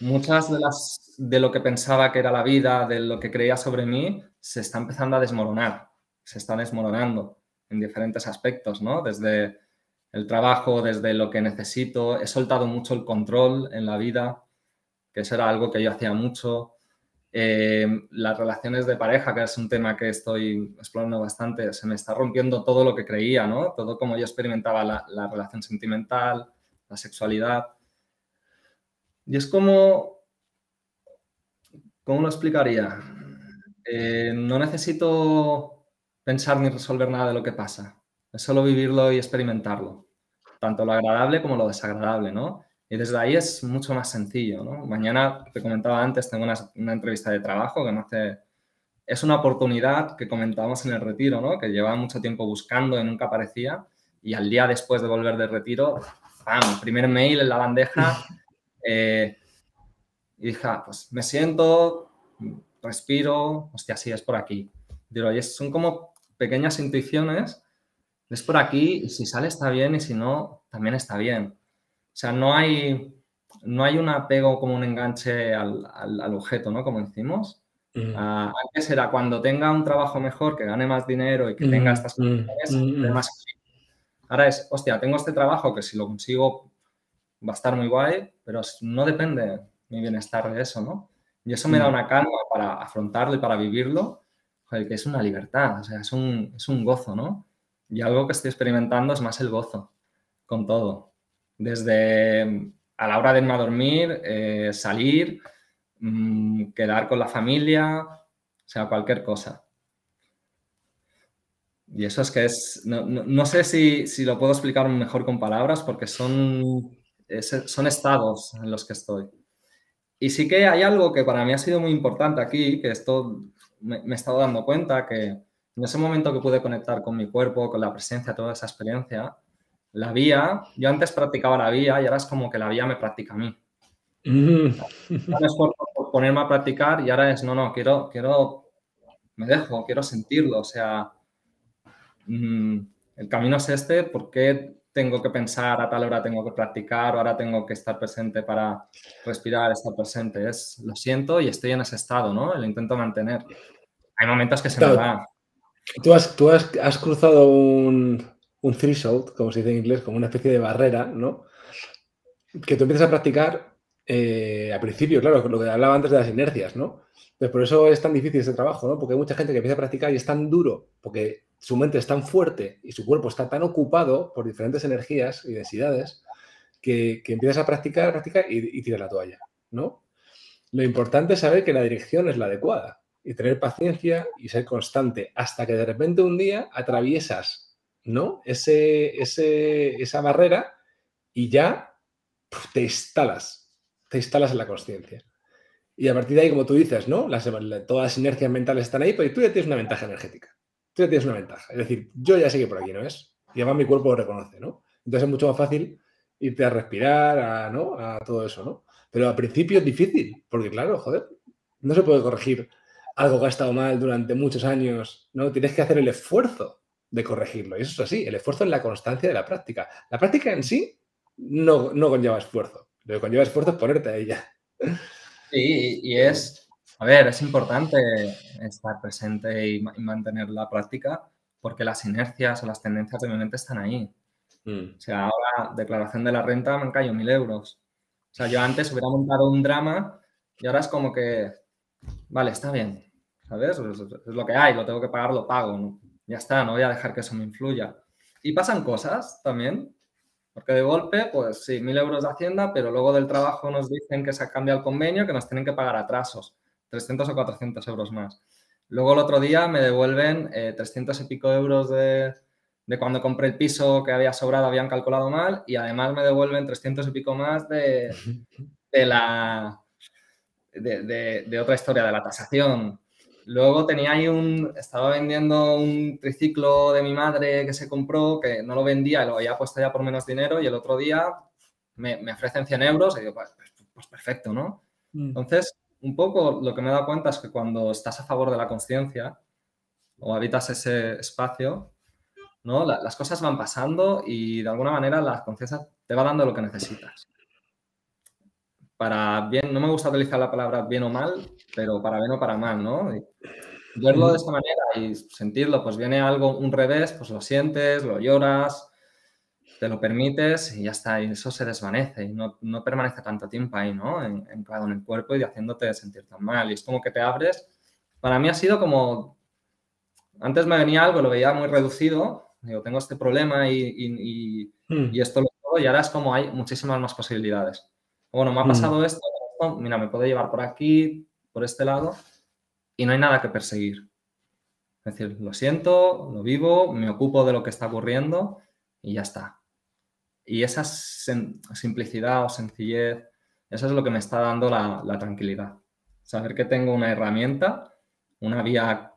muchas de las de lo que pensaba que era la vida, de lo que creía sobre mí, se está empezando a desmoronar, se están desmoronando en diferentes aspectos, ¿no? Desde el trabajo, desde lo que necesito. He soltado mucho el control en la vida, que eso era algo que yo hacía mucho. Eh, las relaciones de pareja, que es un tema que estoy explorando bastante, se me está rompiendo todo lo que creía, ¿no? Todo como yo experimentaba la, relación sentimental, la sexualidad. Y es como, ¿cómo lo explicaría? Eh, no necesito pensar ni resolver nada de lo que pasa. Es solo vivirlo y experimentarlo, tanto lo agradable como lo desagradable, ¿no? Y desde ahí es mucho más sencillo, ¿no? Mañana, te comentaba antes, tengo una, entrevista de trabajo que me hace... Es una oportunidad que comentábamos en el retiro, ¿no? Que llevaba mucho tiempo buscando y nunca aparecía. Y al día después de volver del retiro, ¡pam! Primer mail en la bandeja. Eh, y dije, ah, pues me siento, respiro, hostia, sí, es por aquí. Digo, y son como pequeñas intuiciones es por aquí y si sale está bien y si no, también está bien. O sea, no hay, no hay un apego como un enganche al, objeto, ¿no? Como decimos. Mm. Ah, antes era cuando tenga un trabajo mejor, que gane más dinero y que tenga mm, estas mm, cosas, Ahora es, hostia, tengo este trabajo que si lo consigo va a estar muy guay, pero no depende mi bienestar de eso, ¿no? Y eso me da una calma para afrontarlo y para vivirlo, que es una libertad, o sea, es un, es un gozo, ¿no? Y algo que estoy experimentando es más el gozo con todo. Desde mm, a la hora de irme a dormir, eh, salir, mm, quedar con la familia, o sea, cualquier cosa. Y eso es que es, no, sé si, lo puedo explicar mejor con palabras porque son, son estados en los que estoy. Y sí que hay algo que para mí ha sido muy importante aquí, que esto me he estado dando cuenta, que en ese momento que pude conectar con mi cuerpo, con la presencia, toda esa experiencia, la vía, yo antes practicaba la vía y ahora es como que la vía me practica a mí. Mm. es por, ponerme a practicar y ahora es, no, no, quiero, quiero, me dejo, quiero sentirlo, o sea, mm, el camino es este, ¿por qué tengo que pensar a tal hora tengo que practicar o ahora tengo que estar presente para respirar, estar presente? Es, lo siento y estoy en ese estado, ¿no? Lo intento mantener. Hay momentos que se me va. Tú has, tú has, cruzado un, un threshold, como se dice en inglés, como una especie de barrera, ¿no? Que tú empiezas a practicar eh, al principio, claro, lo que hablaba antes de las inercias, ¿no? Por eso es tan difícil este trabajo, ¿no? Porque hay mucha gente que empieza a practicar y es tan duro, porque su mente es tan fuerte y su cuerpo está tan ocupado por diferentes energías y densidades, que, empiezas a practicar, practicar y, y tiras la toalla, ¿no? Lo importante es saber que la dirección es la adecuada y tener paciencia y ser constante hasta que de repente un día atraviesas, ¿no? Esa barrera y ya te instalas, te instalas en la conciencia. Y a partir de ahí, como tú dices, ¿no? Todas las inercias mentales están ahí, pero tú ya tienes una ventaja energética. Tú ya tienes una ventaja. Es decir, yo ya sé que por aquí no es. Y además mi cuerpo lo reconoce, ¿no? Entonces es mucho más fácil irte a respirar, a, ¿no? A todo eso, ¿no? Pero al principio es difícil, porque claro, joder, no se puede corregir algo que ha estado mal durante muchos años, ¿no? Tienes que hacer el esfuerzo de corregirlo. Y eso es así, el esfuerzo es la constancia de la práctica. La práctica en sí no, no conlleva esfuerzo. Lo que conlleva esfuerzo es ponerte a ella. Sí, y es, a ver, es importante estar presente y, mantener la práctica porque las inercias o las tendencias de mi mente están ahí. Mm. O sea, ahora, declaración de la renta, me han caído mil euros. O sea, yo antes hubiera montado un drama y ahora es como que vale, está bien, ¿sabes? Es, lo que hay, lo tengo que pagar, lo pago, ya está, no voy a dejar que eso me influya. Y pasan cosas también, porque de golpe, pues sí, mil euros de Hacienda, pero luego del trabajo nos dicen que se ha cambiado el convenio, que nos tienen que pagar atrasos. 300 o 400 euros más. Luego el otro día me devuelven 300 y pico euros de, de cuando compré el piso que había sobrado, habían calculado mal y además me devuelven 300 y pico más de, de la de, de, otra historia, de la tasación. Luego tenía ahí un, estaba vendiendo un triciclo de mi madre que se compró, que no lo vendía, lo había puesto ya por menos dinero y el otro día me, me ofrecen 100 euros y digo, pues, pues, pues perfecto, ¿no? Mm. Entonces, un poco lo que me he dado cuenta es que cuando estás a favor de la conciencia o habitas ese espacio, ¿no? las cosas van pasando y de alguna manera la conciencia te va dando lo que necesitas. Para bien, no me gusta utilizar la palabra bien o mal, pero para bien o para mal, ¿no? verlo de esta manera y sentirlo, pues viene algo, un revés, pues lo sientes, lo lloras, te lo permites y ya está, y eso se desvanece y no, no permanece tanto tiempo ahí, ¿no? En, en, en el cuerpo y haciéndote sentir tan mal. Y es como que te abres. Para mí ha sido como, antes me venía algo, lo veía muy reducido, Digo, tengo este problema y, hmm. y, esto lo y ahora es como hay muchísimas más posibilidades. Bueno, me ha hmm. pasado esto, mira, me puede llevar por aquí, por este lado y no hay nada que perseguir. Es decir, lo siento, lo vivo, me ocupo de lo que está ocurriendo y ya está. Y esa simplicidad o sencillez, eso es lo que me está dando la, la tranquilidad. Saber que tengo una herramienta, una vía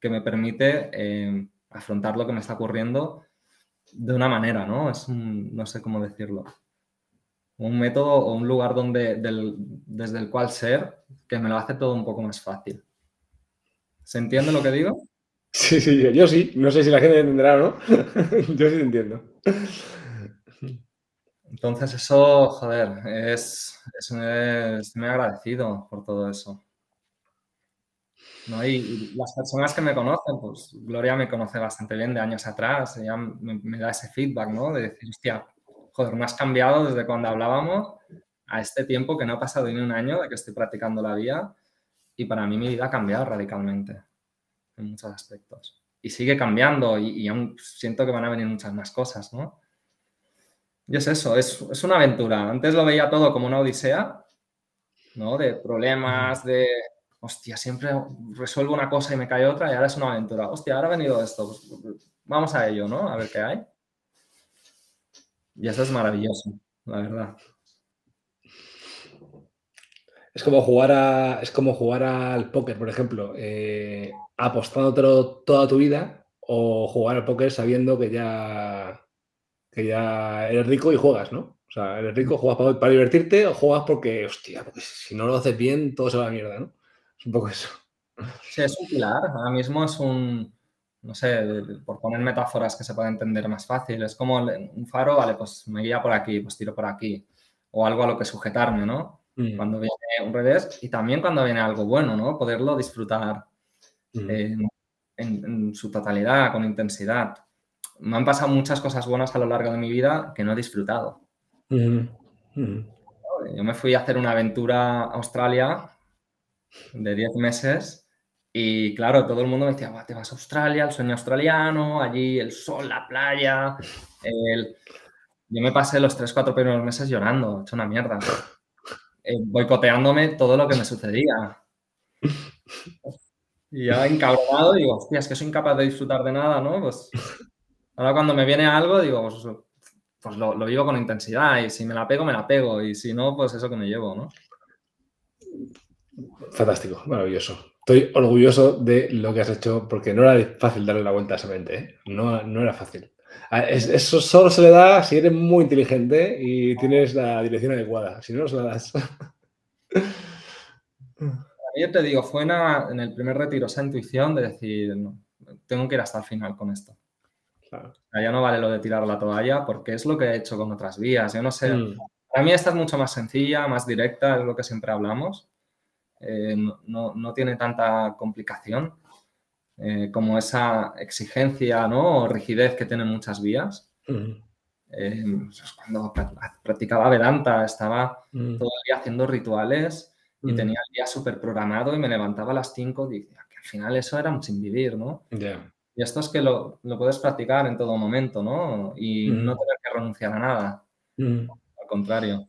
que me permite eh, afrontar lo que me está ocurriendo de una manera, ¿no? Es un, no sé cómo decirlo. Un método o un lugar donde, desde el cual ser que me lo hace todo un poco más fácil. ¿Se entiende lo que digo? Sí, sí, yo, sí. No sé si la gente entenderá o no. yo sí entiendo. Entonces eso, joder, es, es, es, me agradecido por todo eso. ¿no? Y, las personas que me conocen, pues Gloria me conoce bastante bien de años atrás, ella me, da ese feedback, ¿no? De decir, hostia, joder, me has cambiado desde cuando hablábamos a este tiempo que no ha pasado ni un año de que estoy practicando la vía y para mí mi vida ha cambiado radicalmente en muchos aspectos. Y sigue cambiando y, y aún siento que van a venir muchas más cosas, ¿no? Y es eso, es, es una aventura. Antes lo veía todo como una odisea, ¿no? De problemas, de hostia, siempre resuelvo una cosa y me cae otra y ahora es una aventura. Hostia, ahora ha venido esto. Vamos a ello, ¿no? A ver qué hay. Y eso es maravilloso, la verdad. Es como jugar es como jugar al póker, por ejemplo, eh, apostándotelo toda tu vida o jugar al póker sabiendo que ya, que ya eres rico y juegas, ¿no? O sea, eres rico, juegas para, para divertirte o juegas porque, hostia, porque si no lo haces bien, todo se va a la mierda, ¿no? Es un poco eso. Sí, es un pilar. Ahora mismo es un, no sé, por poner metáforas que se pueda entender más fácil, es como un faro, vale, pues me guía por aquí, pues tiro por aquí, o algo a lo que sujetarme, ¿no? Mm. Cuando viene un revés y también cuando viene algo bueno, ¿no? Poderlo disfrutar mm. en, su totalidad, con intensidad. Me han pasado muchas cosas buenas a lo largo de mi vida que no he disfrutado. Mm. Yo me fui a hacer una aventura a Australia de 10 meses. Y claro, todo el mundo me decía, te vas a Australia, el sueño australiano, allí el sol, la playa. Yo me pasé los 3-4 primeros meses llorando, hecho una mierda. Eh, boicoteándome todo lo que me sucedía. Y ya encabronado digo, hostia, es que soy incapaz de disfrutar de nada, ¿no? Pues ahora cuando me viene algo, digo, pues, pues lo, lo, vivo con intensidad y si me la pego, me la pego y si no, pues eso que me llevo, ¿no? Fantástico, maravilloso. Estoy orgulloso de lo que has hecho porque no era fácil darle la vuelta a esa mente. ¿eh? No, no, era fácil. Ah, eso solo se le da si eres muy inteligente y tienes la dirección adecuada. Si no, no se la das. Yo te digo, fue en el primer retiro esa intuición de decir, tengo que ir hasta el final con esto. Ya no vale lo de tirar la toalla porque es lo que he hecho con otras vías. Yo no sé. Mm. Para mí esta es mucho más sencilla, más directa, es lo que siempre hablamos. Eh, no, tiene tanta complicación eh, como esa exigencia ¿no? o rigidez que tienen muchas vías. Eh, pues cuando practicaba Vedanta estaba todo el día haciendo rituales y tenía el día súper programado y me levantaba a las 5 y decía que al final eso era un sin vivir, ¿no? Y esto es que lo, puedes practicar en todo momento, ¿no? Y no tener que renunciar a nada. Al contrario.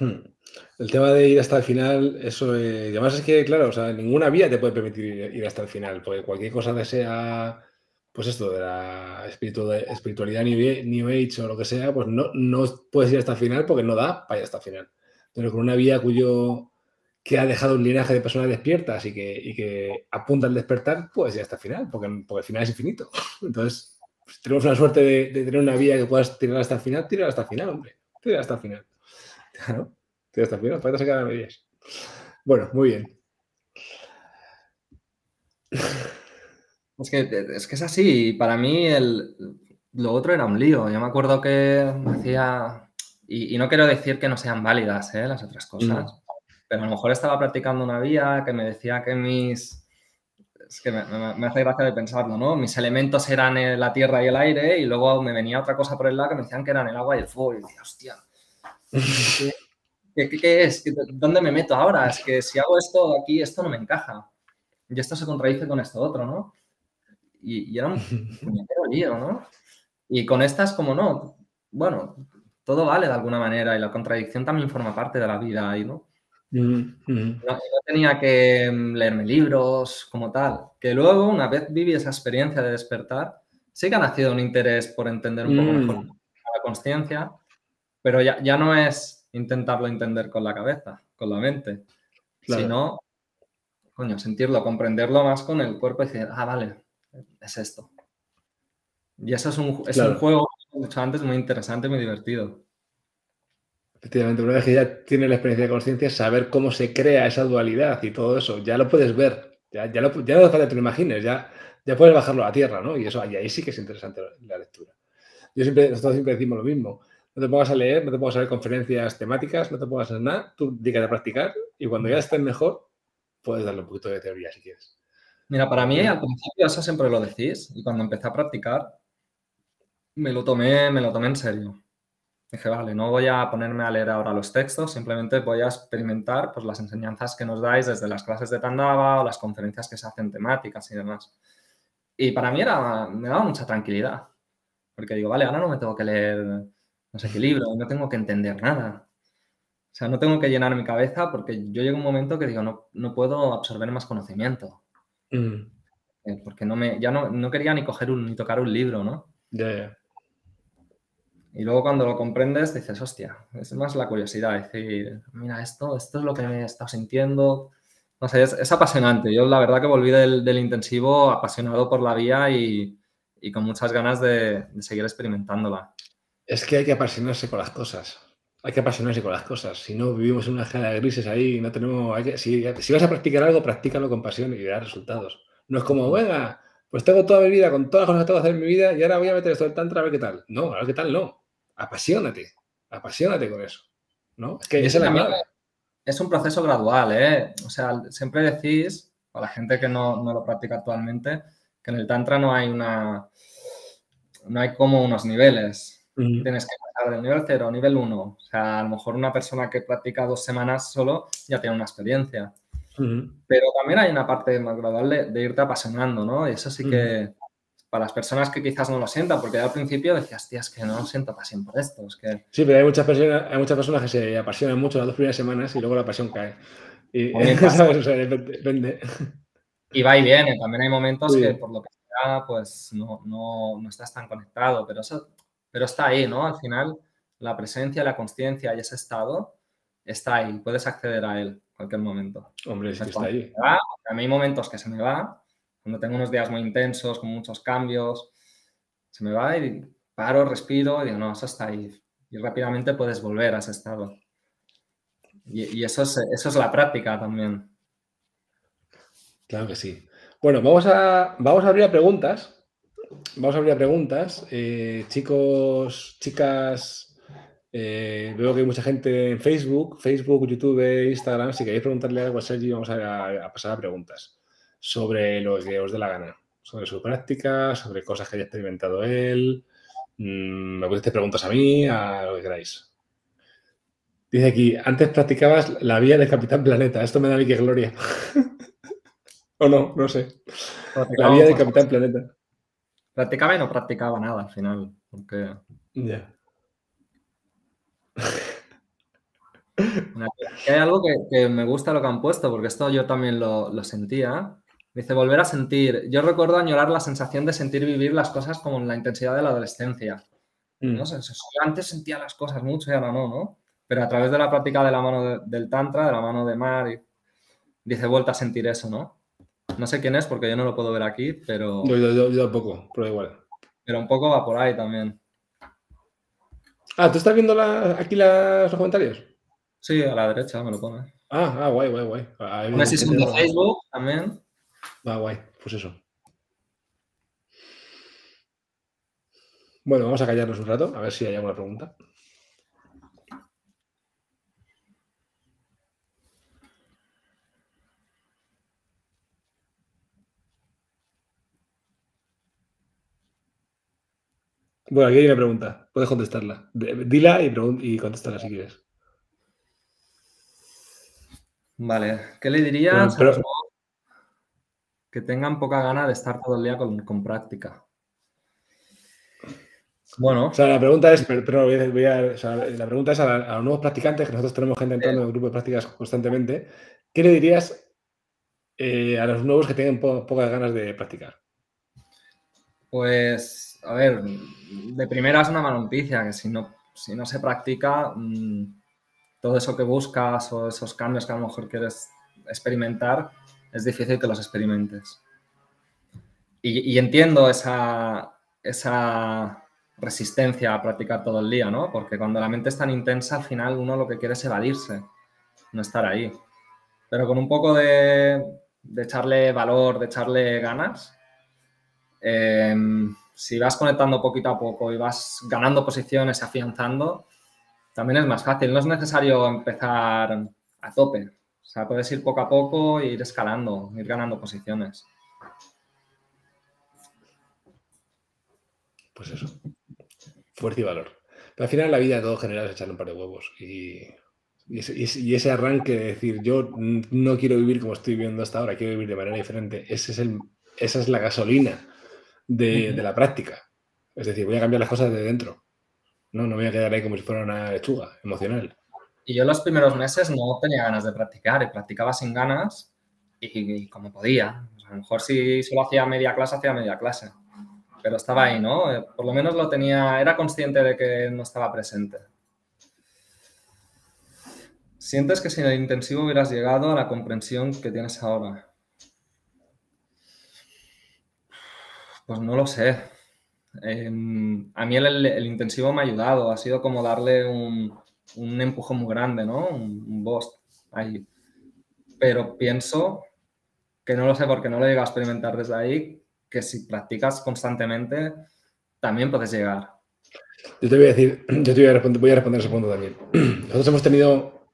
El tema de ir hasta el final, eso, eh, además es que, claro, o sea, ninguna vía te puede permitir ir, hasta el final, porque cualquier cosa que sea, pues esto, de la espiritualidad New Age o lo que sea, pues no, no puedes ir hasta el final porque no da para ir hasta el final. Pero con una vía cuyo que ha dejado un linaje de personas despiertas y que, y que apunta al despertar, pues ya hasta el final, porque, porque el final es infinito. Entonces, pues, tenemos la suerte de, tener una vía que puedas tirar hasta el final, tirar hasta el final, hombre. Tirar hasta el final. Claro, tirar hasta el final, para que se medias. Bueno, muy bien. Es que, es que es así. Para mí el, lo otro era un lío. Yo me acuerdo que hacía... Y, no quiero decir que no sean válidas ¿eh? las otras cosas pero a lo mejor estaba practicando una vía que me decía que mis... Es que me, hace gracia de pensarlo, ¿no? Mis elementos eran la tierra y el aire y luego me venía otra cosa por el lado que me decían que eran el agua y el fuego. Y decía, hostia, ¿qué, es? ¿Dónde me meto ahora? Es que si hago esto aquí, esto no me encaja. Y esto se contradice con esto otro, ¿no? Y, era un lío, ¿no? Y con estas, como no, bueno, todo vale de alguna manera y la contradicción también forma parte de la vida, ¿no? No, tenía que mm, leerme libros como tal. Que luego, una vez viví esa experiencia de despertar, sí que ha nacido un interés por entender un poco mejor mm. la conciencia, pero ya, ya no es intentarlo entender con la cabeza, con la mente, sino, coño, sentirlo, comprenderlo más con el cuerpo y decir, ah, vale, es esto. Y eso es un, es un juego, como he dicho antes, muy interesante, muy divertido. Efectivamente, una vez que ya tienes la experiencia de conciencia, saber cómo se crea esa dualidad y todo eso, ya lo puedes ver, ya, ya, lo, ya no hace falta que te lo imagines, ya, ya puedes bajarlo a la tierra, ¿no? Y eso y ahí sí que es interesante la, lectura. Yo siempre, nosotros siempre decimos lo mismo, no te pongas a leer, no te pongas a ver conferencias temáticas, no te pongas a hacer nada, tú dedícate a practicar y cuando ya estés mejor, puedes darle un poquito de teoría si quieres. Mira, para mí al principio eso siempre lo decís y cuando empecé a practicar me lo tomé, me lo tomé en serio. Dije, vale, no voy a ponerme a leer ahora los textos, simplemente voy a experimentar pues, las enseñanzas que nos dais desde las clases de Tandava o las conferencias que se hacen temáticas y demás. Y para mí era, me daba mucha tranquilidad, porque digo, vale, ahora no me tengo que leer no sé qué libro, no tengo que entender nada. O sea, no tengo que llenar mi cabeza porque yo llego a un momento que digo, no, no puedo absorber más conocimiento. Mm. Eh, porque no me, ya no, no, quería ni coger un, ni tocar un libro, ¿no? Ya, y luego cuando lo comprendes dices, hostia, es más la curiosidad, decir, mira, esto, esto es lo que me he estado sintiendo. No sé, es, apasionante. Yo la verdad que volví del, intensivo apasionado por la vía y, con muchas ganas de, seguir experimentándola. Es que hay que apasionarse con las cosas. Hay que apasionarse con las cosas. Si no, vivimos en una escala de grises ahí, no tenemos... si, si, vas a practicar algo, practícalo con pasión y verás resultados. No es como, venga, pues tengo toda mi vida, con todas las cosas que tengo que hacer en mi vida y ahora voy a meter esto del tantra a ver qué tal. No, a ver qué tal no apasionate, apasionate con eso, ¿no? Es que es Es un proceso gradual, ¿eh? O sea, siempre decís, a la gente que no, lo practica actualmente, que en el Tantra no hay una. No hay como unos niveles. Tienes que pasar del nivel 0 a nivel 1. O sea, a lo mejor una persona que practica dos semanas solo ya tiene una experiencia. Pero también hay una parte más gradual de, irte apasionando, ¿no? Y eso sí que, para las personas que quizás no lo sientan, porque al principio decías, tías, que no siento pasión por esto. que... Sí, pero hay muchas, personas, hay muchas personas que se apasionan mucho las dos primeras semanas y luego la pasión cae. Y, y va y viene. También hay momentos que por lo que sea, pues no, no, no, estás tan conectado, pero, eso, pero está ahí, ¿no? Al final, la presencia, la conciencia y ese estado está ahí. Puedes acceder a él en cualquier momento. Hombre, sí está ahí. a mí hay momentos que se me va, cuando tengo unos días muy intensos, con muchos cambios, se me va y paro, respiro y digo, no, eso está ahí. Y rápidamente puedes volver a ese estado. Y, eso, es, eso es la práctica también. Claro que sí. Bueno, vamos a, vamos a abrir a preguntas. Vamos a abrir a preguntas. Eh, chicos, chicas, eh, veo que hay mucha gente en Facebook, Facebook, YouTube, Instagram. Si queréis preguntarle algo a Sergi, vamos a, a pasar a preguntas sobre lo que os dé la gana, sobre su práctica, sobre cosas que haya experimentado él. Mm, me podéis preguntas a mí, a lo que queráis. Dice aquí, antes practicabas la vía de Capitán Planeta. Esto me da a mí que gloria. o no, no sé. La vía de Capitán Planeta. Practicaba y no practicaba nada al final. Porque... Ya. Hay algo que, me gusta lo que han puesto, porque esto yo también lo, sentía. Dice, volver a sentir. Yo recuerdo añorar la sensación de sentir vivir las cosas como en la intensidad de la adolescencia. ¿no? Mm. sé, antes sentía las cosas mucho y ahora no, ¿no? Pero a través de la práctica de la mano del Tantra, de la mano de Mar, dice, vuelta a sentir eso, ¿no? No sé quién es porque yo no lo puedo ver aquí, pero... Yo, yo, yo tampoco, pero igual. Pero un poco va por ahí también. Ah, ¿tú estás viendo aquí los comentarios? Sí, a la derecha me lo pone. Ah, ah guay, guay, guay. Una sesión de Facebook también. Ah, guay, pues eso. Bueno, vamos a callarnos un rato, a ver si hay alguna pregunta. Bueno, aquí hay una pregunta. Puedes contestarla. Dila y, y contéstala si quieres. Vale. ¿Qué le dirías que tengan poca gana de estar todo el día con, práctica? Bueno. O sea, la pregunta es, pero, voy a, la pregunta es a, los nuevos practicantes, que nosotros tenemos gente entrando en el grupo de prácticas constantemente. ¿Qué le dirías eh, a los nuevos que tienen pocas ganas de practicar? Pues a ver, de primera es una mala noticia, que si no, si no se practica, mm, todo eso que buscas o esos cambios que a lo mejor quieres experimentar, es difícil que los experimentes. Y, entiendo esa, esa resistencia a practicar todo el día, ¿no? Porque cuando la mente es tan intensa, al final uno lo que quiere es evadirse, no estar ahí. Pero con un poco de, de echarle valor, de echarle ganas, eh, si vas conectando poquito a poco y vas ganando posiciones, afianzando, también es más fácil. No es necesario empezar a tope. O sea, puedes ir poco a poco e ir escalando, ir ganando posiciones. Pues eso. Fuerza y valor. Pero al final la vida de todo general es echar un par de huevos. Y, ese, arranque de decir, yo no quiero vivir como estoy viviendo hasta ahora, quiero vivir de manera diferente, ese es el, esa es la gasolina de, la práctica. Es decir, voy a cambiar las cosas de dentro. No, no voy a quedar ahí como si fuera una lechuga emocional. Y yo los primeros meses no tenía ganas de practicar y practicaba sin ganas y, como podía. a lo mejor si solo hacía media clase, hacía media clase. Pero estaba ahí, ¿no? Eh, por lo menos lo tenía, era consciente de que no estaba presente. ¿Sientes que sin el intensivo hubieras llegado a la comprensión que tienes ahora? Pues no lo sé. Em, a mí el, intensivo me ha ayudado, ha sido como darle un, un empujón muy grande, ¿no? Un, un boss ahí. Pero pienso que no lo sé porque no lo he llegado a experimentar desde ahí, que si practicas constantemente, también puedes llegar. Yo te voy a decir, yo te voy a responder, voy a responder ese punto también. Nosotros hemos tenido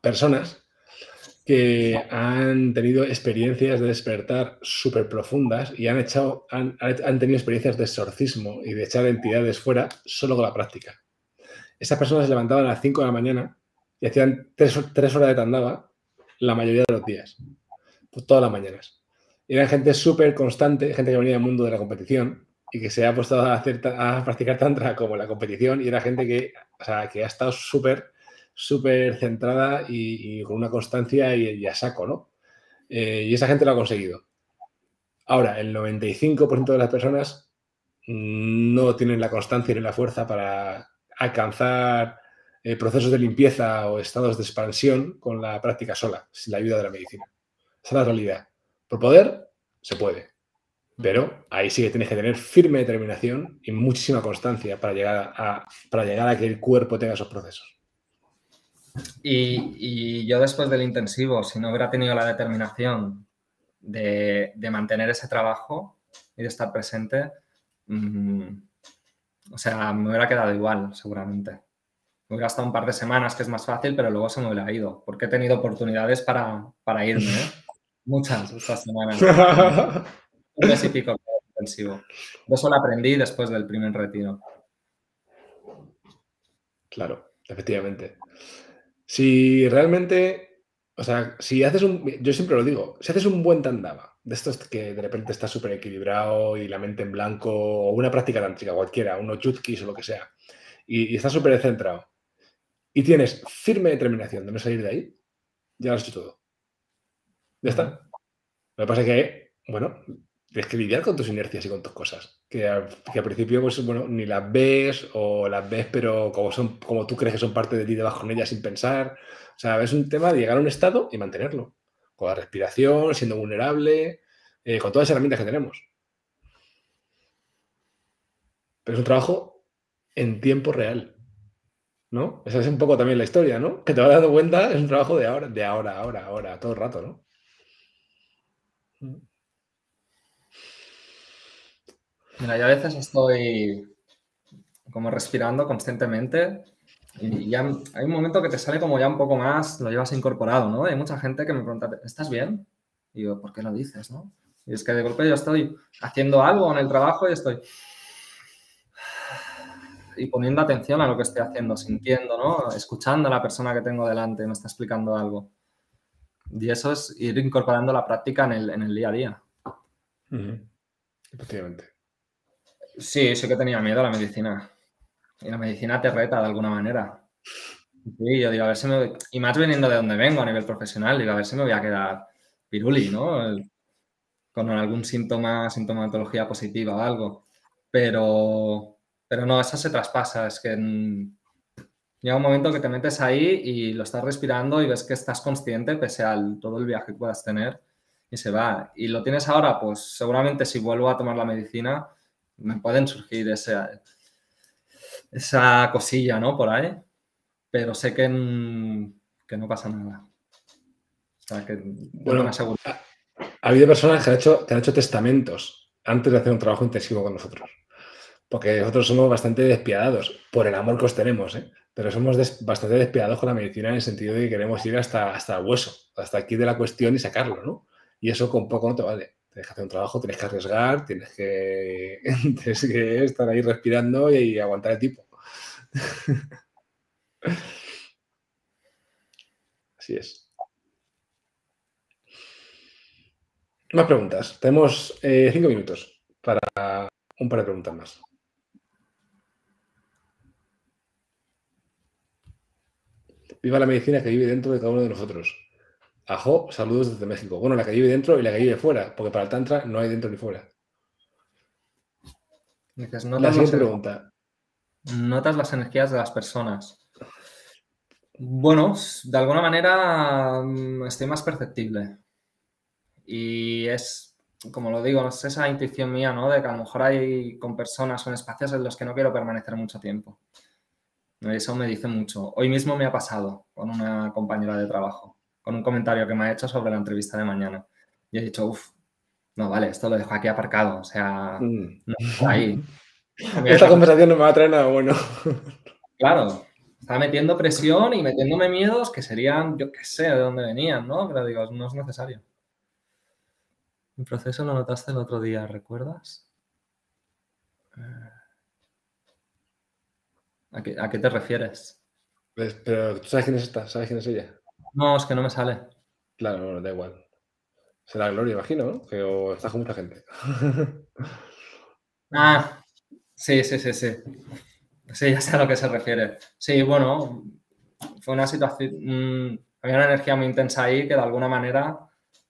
personas que han tenido experiencias de despertar súper profundas y han, echado, han, tenido experiencias de exorcismo y de echar entidades fuera solo con la práctica. Esas personas se levantaban a las 5 de la mañana y hacían 3, horas de tandava la mayoría de los días, pues todas las mañanas. eran gente súper constante, gente que venía del mundo de la competición y que se ha puesto a, hacer, a practicar tantra como la competición y era gente que, que ha estado súper súper centrada y, con una constancia y, a saco, ¿no? Eh, y esa gente lo ha conseguido. Ahora, el 95% de las personas no tienen la constancia ni la fuerza para alcanzar eh, procesos de limpieza o estados de expansión con la práctica sola, sin la ayuda de la medicina. Esa es la realidad. Por poder, se puede. Pero ahí sí que tienes que tener firme determinación y muchísima constancia para llegar a, para llegar a que el cuerpo tenga esos procesos. Y, yo después del intensivo, si no hubiera tenido la determinación de, mantener ese trabajo y de estar presente, mm, o sea, me hubiera quedado igual, seguramente. Me hubiera estado un par de semanas, que es más fácil, pero luego se me hubiera ido, porque he tenido oportunidades para, irme, ¿eh? Muchas estas semanas. un mes y pico intensivo. Eso lo aprendí después del primer retiro. Claro, efectivamente. Si realmente, o sea, si haces un, yo siempre lo digo, si haces un buen tandava, de estos que de repente está súper equilibrado y la mente en blanco, o una práctica tántrica cualquiera, unos yutkis o lo que sea, y, y estás súper centrado, y tienes firme determinación de no salir de ahí, ya lo has hecho todo. Ya está. Lo que pasa es que, bueno, tienes que lidiar con tus inercias y con tus cosas. Que, al principio, pues, bueno, ni las ves o las ves, pero como, son, como tú crees que son parte de ti, debajo con ellas sin pensar. O sea, es un tema de llegar a un estado y mantenerlo. Con la respiración, siendo vulnerable, eh, con todas las herramientas que tenemos. Pero es un trabajo en tiempo real. ¿No? Esa es un poco también la historia, ¿no? Que te vas dando cuenta, es un trabajo de ahora, de ahora, ahora, ahora, todo el rato, ¿no? Mira, yo a veces estoy como respirando constantemente y ya hay un momento que te sale como ya un poco más, lo llevas incorporado, ¿no? Hay mucha gente que me pregunta, ¿estás bien? Y yo, ¿por qué lo dices, no? Y es que de golpe yo estoy haciendo algo en el trabajo y estoy y poniendo atención a lo que estoy haciendo, sintiendo, ¿no? Escuchando a la persona que tengo delante, me está explicando algo. Y eso es ir incorporando la práctica en el, en el día a día. Efectivamente. Sí, sí que tenía miedo a la medicina. Y la medicina te reta de alguna manera. Sí, yo digo, a ver si me... Y más veniendo de donde vengo a nivel profesional, digo, a ver si me voy a quedar piruli, ¿no? Con algún síntoma, sintomatología positiva o algo. Pero, pero no, eso se traspasa. Es que llega un momento que te metes ahí y lo estás respirando y ves que estás consciente pese a todo el viaje que puedas tener y se va. Y lo tienes ahora, pues seguramente si vuelvo a tomar la medicina me pueden surgir ese, esa cosilla, ¿no? Por ahí, pero sé que, que no pasa nada. O sea, que bueno, me aseguro. Ha, ha, habido personas que han, hecho, que han hecho testamentos antes de hacer un trabajo intensivo con nosotros. Porque nosotros somos bastante despiadados, por el amor que os tenemos, ¿eh? pero somos bastante despiadados con la medicina en el sentido de que queremos ir hasta, hasta el hueso, hasta aquí de la cuestión y sacarlo, ¿no? Y eso con poco no te vale tienes que hacer un trabajo, tienes que arriesgar, tienes que, estar ahí respirando y, aguantar el tipo. Así es. Más preguntas. Tenemos eh, cinco minutos para un par de preguntas más. Viva la medicina que vive dentro de cada uno de nosotros. Ajo, saludos desde México. Bueno, la que vive dentro y la que vive fuera, porque para el Tantra no hay dentro ni fuera. la siguiente pregunta. Notas las energías de las personas. Bueno, de alguna manera mm, estoy más perceptible. Y es, como lo digo, es esa intuición mía, ¿no? De que a lo mejor hay con personas o en espacios en los que no quiero permanecer mucho tiempo. Eso me dice mucho. Hoy mismo me ha pasado con una compañera de trabajo con un comentario que me ha hecho sobre la entrevista de mañana. Y he dicho, uff, no, vale, esto lo dejo aquí aparcado. O sea, mm. no ahí. Esta conversación no me va a traer nada bueno. Claro, está metiendo presión y metiéndome miedos que serían, yo qué sé, de dónde venían, ¿no? Pero digo, no es necesario. El proceso lo notaste el otro día, ¿recuerdas? ¿A qué, a qué te refieres? Pues, pero tú sabes quién es esta, sabes quién es ella. No, es que no me sale. Claro, da igual. Será Gloria, imagino, ¿no? Que o estás con mucha gente. ah, sí, sí, sí, sí. Sí, ya sé a lo que se refiere. Sí, bueno, fue una situación, mm, había una energía muy intensa ahí que de alguna manera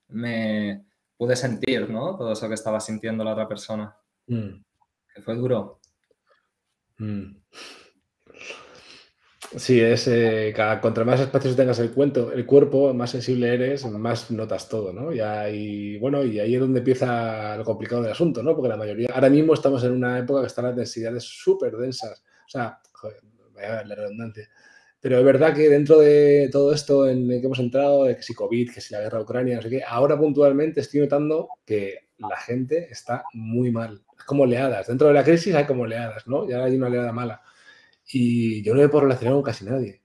me pude sentir, ¿no? Todo eso que estaba sintiendo la otra persona. Mm. Que fue duro. Mm. Sí, es eh, contra más espacios tengas el cuento, el cuerpo, más sensible eres, más notas todo, ¿no? Y, bueno, y ahí es donde empieza lo complicado del asunto, ¿no? Porque la mayoría, ahora mismo estamos en una época que están las densidades súper densas. O sea, joder, la redundancia. Pero es verdad que dentro de todo esto en el que hemos entrado, de que si COVID, que si la guerra Ucrania, no sé qué, ahora puntualmente estoy notando que la gente está muy mal. Es como oleadas. Dentro de la crisis hay como oleadas, ¿no? Ya hay una oleada mala y yo no me puedo relacionar con casi nadie.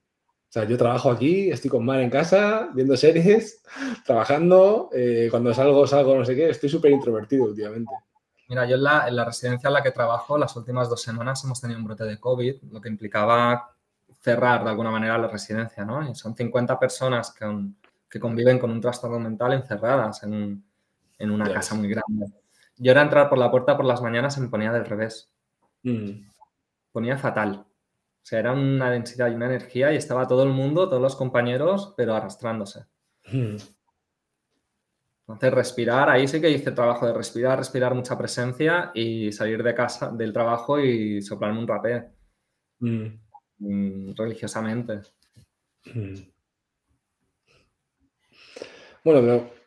O sea, yo trabajo aquí, estoy con Mar en casa, viendo series, trabajando, eh, cuando salgo, salgo, no sé qué, estoy súper introvertido últimamente. Mira, yo en la, en la, residencia en la que trabajo, las últimas dos semanas hemos tenido un brote de COVID, lo que implicaba cerrar de alguna manera la residencia, ¿no? Y son 50 personas que, que conviven con un trastorno mental encerradas en, en una casa muy grande. Yo era entrar por la puerta por las mañanas y me ponía del revés. Mm. Ponía fatal O sea, era una densidad y una energía y estaba todo el mundo, todos los compañeros, pero arrastrándose. Hmm. Entonces, respirar, ahí sí que hice trabajo de respirar, respirar mucha presencia y salir de casa, del trabajo y soplarme un rapé Hmm. mm, religiosamente. Hmm. Bueno, pero.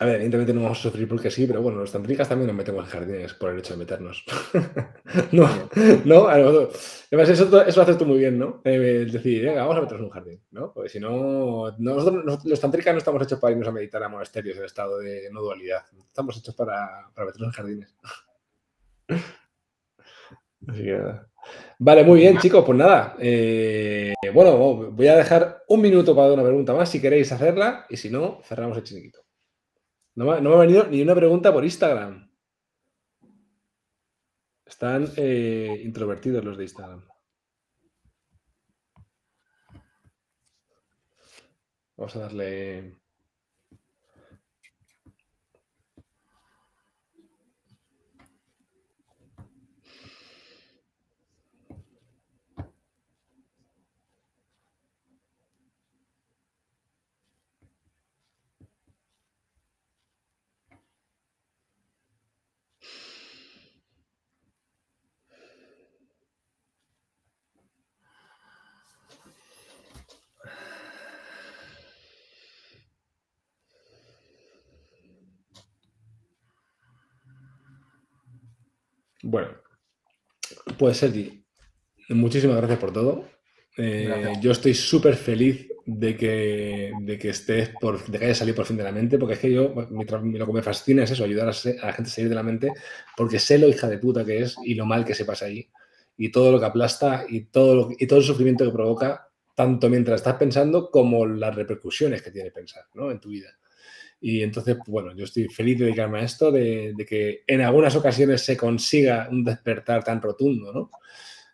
A ver, evidentemente no vamos a sufrir porque sí, pero bueno, los tantricas también nos metemos en jardines por el hecho de meternos. no, no, a lo- además eso, eso lo haces tú muy bien, ¿no? Eh, el decir, venga, vamos a meternos en un jardín, ¿no? Porque si no, nosotros, nos- los tantricas no estamos hechos para irnos a meditar a monasterios en estado de no dualidad. Estamos hechos para, para meternos en jardines. Así que nada. Vale, muy bien, chicos, pues nada. eh, bueno, voy a dejar un minuto para una pregunta más si queréis hacerla y si no, cerramos el chiringuito. No me, ha venido ni una pregunta por Instagram. Están eh, introvertidos los de Instagram. Vamos a darle. Bueno, pues Sergi, muchísimas gracias por todo. Eh, yo estoy súper feliz de que, de que estés por, de que hayas salido por fin de la mente, porque es que yo, mi lo que me fascina es eso, ayudar a, a la gente a salir de la mente, porque sé lo hija de puta que es y lo mal que se pasa ahí, y todo lo que aplasta y todo, lo- y todo el sufrimiento que provoca, tanto mientras estás pensando como las repercusiones que tiene pensar ¿no? en tu vida. Y entonces, pues, bueno, yo estoy feliz de dedicarme a esto, de, de que en algunas ocasiones se consiga un despertar tan rotundo, ¿no?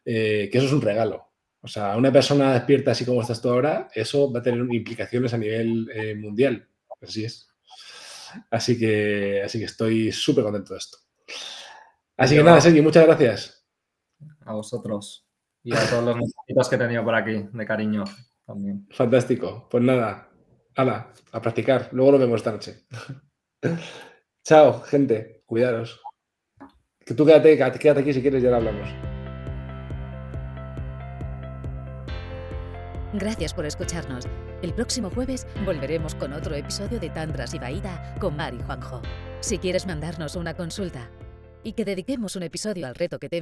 Eh, que eso es un regalo. O sea, una persona despierta así como estás tú ahora, eso va a tener implicaciones a nivel eh, mundial. Así es. Así que, así que estoy súper contento de esto. Así que nada, Sergi, muchas gracias. A vosotros y a todos los mensajitos que he tenido por aquí, de cariño también. Fantástico. Pues nada, hala, a practicar. Luego lo vemos esta noche. Chao, gente. Cuidaros. Que tú quédate, quédate aquí si quieres, ya lo hablamos. Gracias por escucharnos. El próximo jueves volveremos con otro episodio de Tantras y Baída con Mari Juanjo. Si quieres mandarnos una consulta y que dediquemos un episodio al reto que te